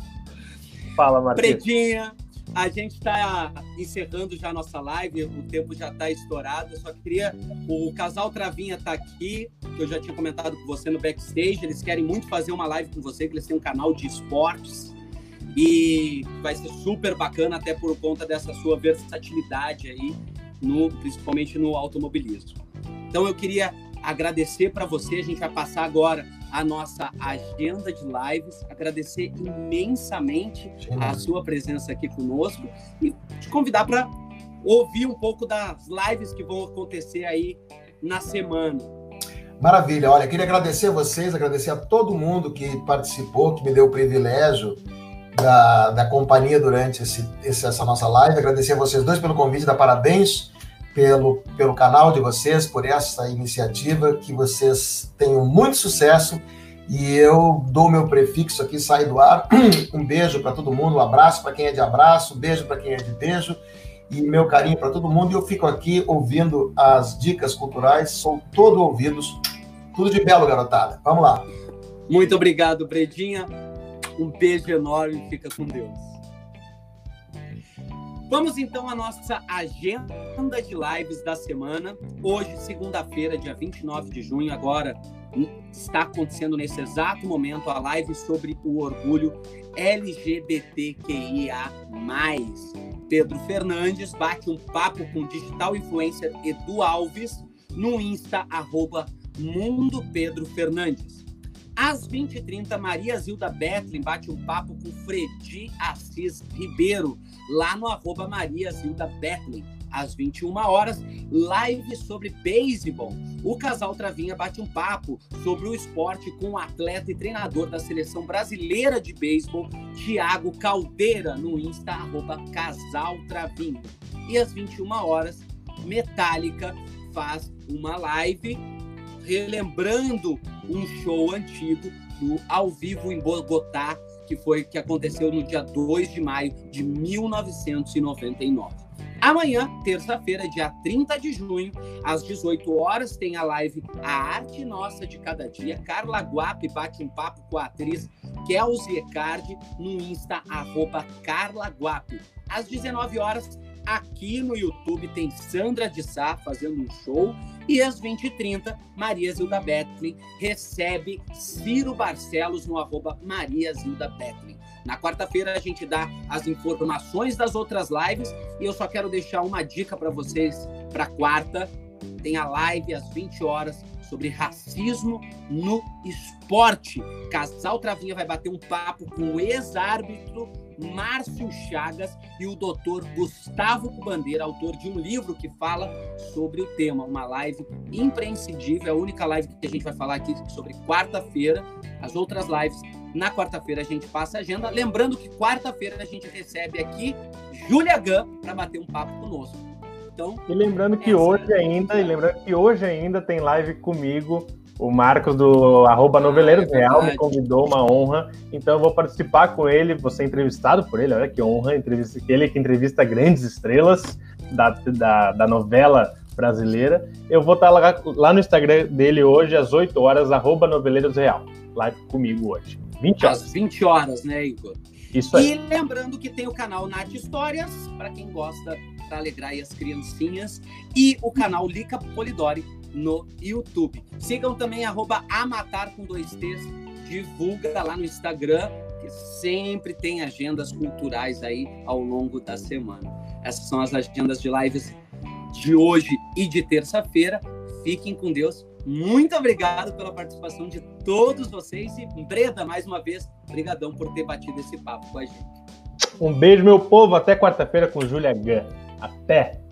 Fala, Marquinhos. Predinha, a gente está encerrando já a nossa live, o tempo já está estourado. Eu só queria. O casal Travinha está aqui, que eu já tinha comentado com você no backstage. Eles querem muito fazer uma live com você, que eles têm um canal de esportes. E vai ser super bacana, até por conta dessa sua versatilidade aí no, principalmente no automobilismo. Então eu queria agradecer para você, a gente vai passar agora a nossa agenda de lives, agradecer imensamente a sua presença aqui conosco. E te convidar para ouvir um pouco das lives que vão acontecer aí na semana. Maravilha, olha, queria agradecer a vocês, agradecer a todo mundo que participou, que me deu o privilégio da, da companhia durante esse, esse, essa nossa live. Agradecer a vocês dois pelo convite, dar parabéns pelo, pelo canal de vocês, por essa iniciativa, que vocês tenham muito sucesso. E eu dou meu prefixo aqui, sai do ar. Um beijo para todo mundo, um abraço para quem é de abraço, um beijo para quem é de beijo e meu carinho para todo mundo. E eu fico aqui ouvindo as dicas culturais, sou todo ouvidos. Tudo de belo, garotada. Vamos lá. Muito obrigado, Bredinha. Um beijo enorme, fica com Deus. Vamos então à nossa agenda de lives da semana. Hoje, segunda-feira, dia 29 de junho, agora está acontecendo nesse exato momento a live sobre o orgulho LGBTQIA+. Pedro Fernandes bate um papo com o digital influencer Edu Alves no Insta, arroba Mundo Pedro Fernandes. Às 20h30, Maria Zilda Betlin bate um papo com Fredi Assis Ribeiro, lá no arroba Maria Zilda Betlin. Às 21 horas, live sobre beisebol. O casal Travinha bate um papo sobre o esporte com o atleta e treinador da seleção brasileira de beisebol, Thiago Caldeira, no Insta, arroba Casal Travinha. E às 21 horas, Metallica faz uma live relembrando um show antigo do Ao Vivo em Bogotá, que foi que aconteceu no dia 2 de maio de 1999. Amanhã, terça-feira, dia 30 de junho, às 18 horas, tem a live A Arte Nossa de Cada Dia. Carla Guape bate um papo com a atriz Kelsey Ecardi no Insta, arroba Carla Guape. Às 19 horas, Aqui no YouTube tem Sandra de Sá fazendo um show. E às 20h30, Maria Zilda Betlin recebe Ciro Barcelos no arroba Maria Zilda Betlin. Na quarta-feira a gente dá as informações das outras lives e eu só quero deixar uma dica para vocês para quarta. Tem a live às 20 horas sobre racismo no esporte. Casal Travinha vai bater um papo com o ex-árbitro Márcio Chagas e o doutor Gustavo Bandeira, autor de um livro que fala sobre o tema. Uma live imprescindível, é a única live que a gente vai falar aqui sobre quarta-feira. As outras lives, na quarta-feira, a gente passa a agenda. Lembrando que quarta-feira a gente recebe aqui Júlia Gun para bater um papo conosco. Então, e lembrando que hoje ainda, e lembrando que hoje ainda tem live comigo o Marcos do arroba Noveleiros ah, é Real me convidou, uma honra. Então eu vou participar com ele, vou ser entrevistado por ele, olha que honra, entrevista, ele que entrevista grandes estrelas da, da, da novela brasileira. Eu vou estar lá, lá, no Instagram dele hoje, às 8 horas, arroba Noveleiros Real. Live comigo hoje. 20 horas. Às 20 horas, né, Igor? Isso aí. E lembrando que tem o canal Nath Histórias, para quem gosta para alegrar as criancinhas, e o canal Lica Polidori no YouTube. Sigam também arroba Amatar com dois T's, divulga lá no Instagram, que sempre tem agendas culturais aí ao longo da semana. Essas são as agendas de lives de hoje e de terça-feira. Fiquem com Deus. Muito obrigado pela participação de todos vocês e Breda, mais uma vez, brigadão por ter batido esse papo com a gente. Um beijo, meu povo. Até quarta-feira com Júlia Gun. Até!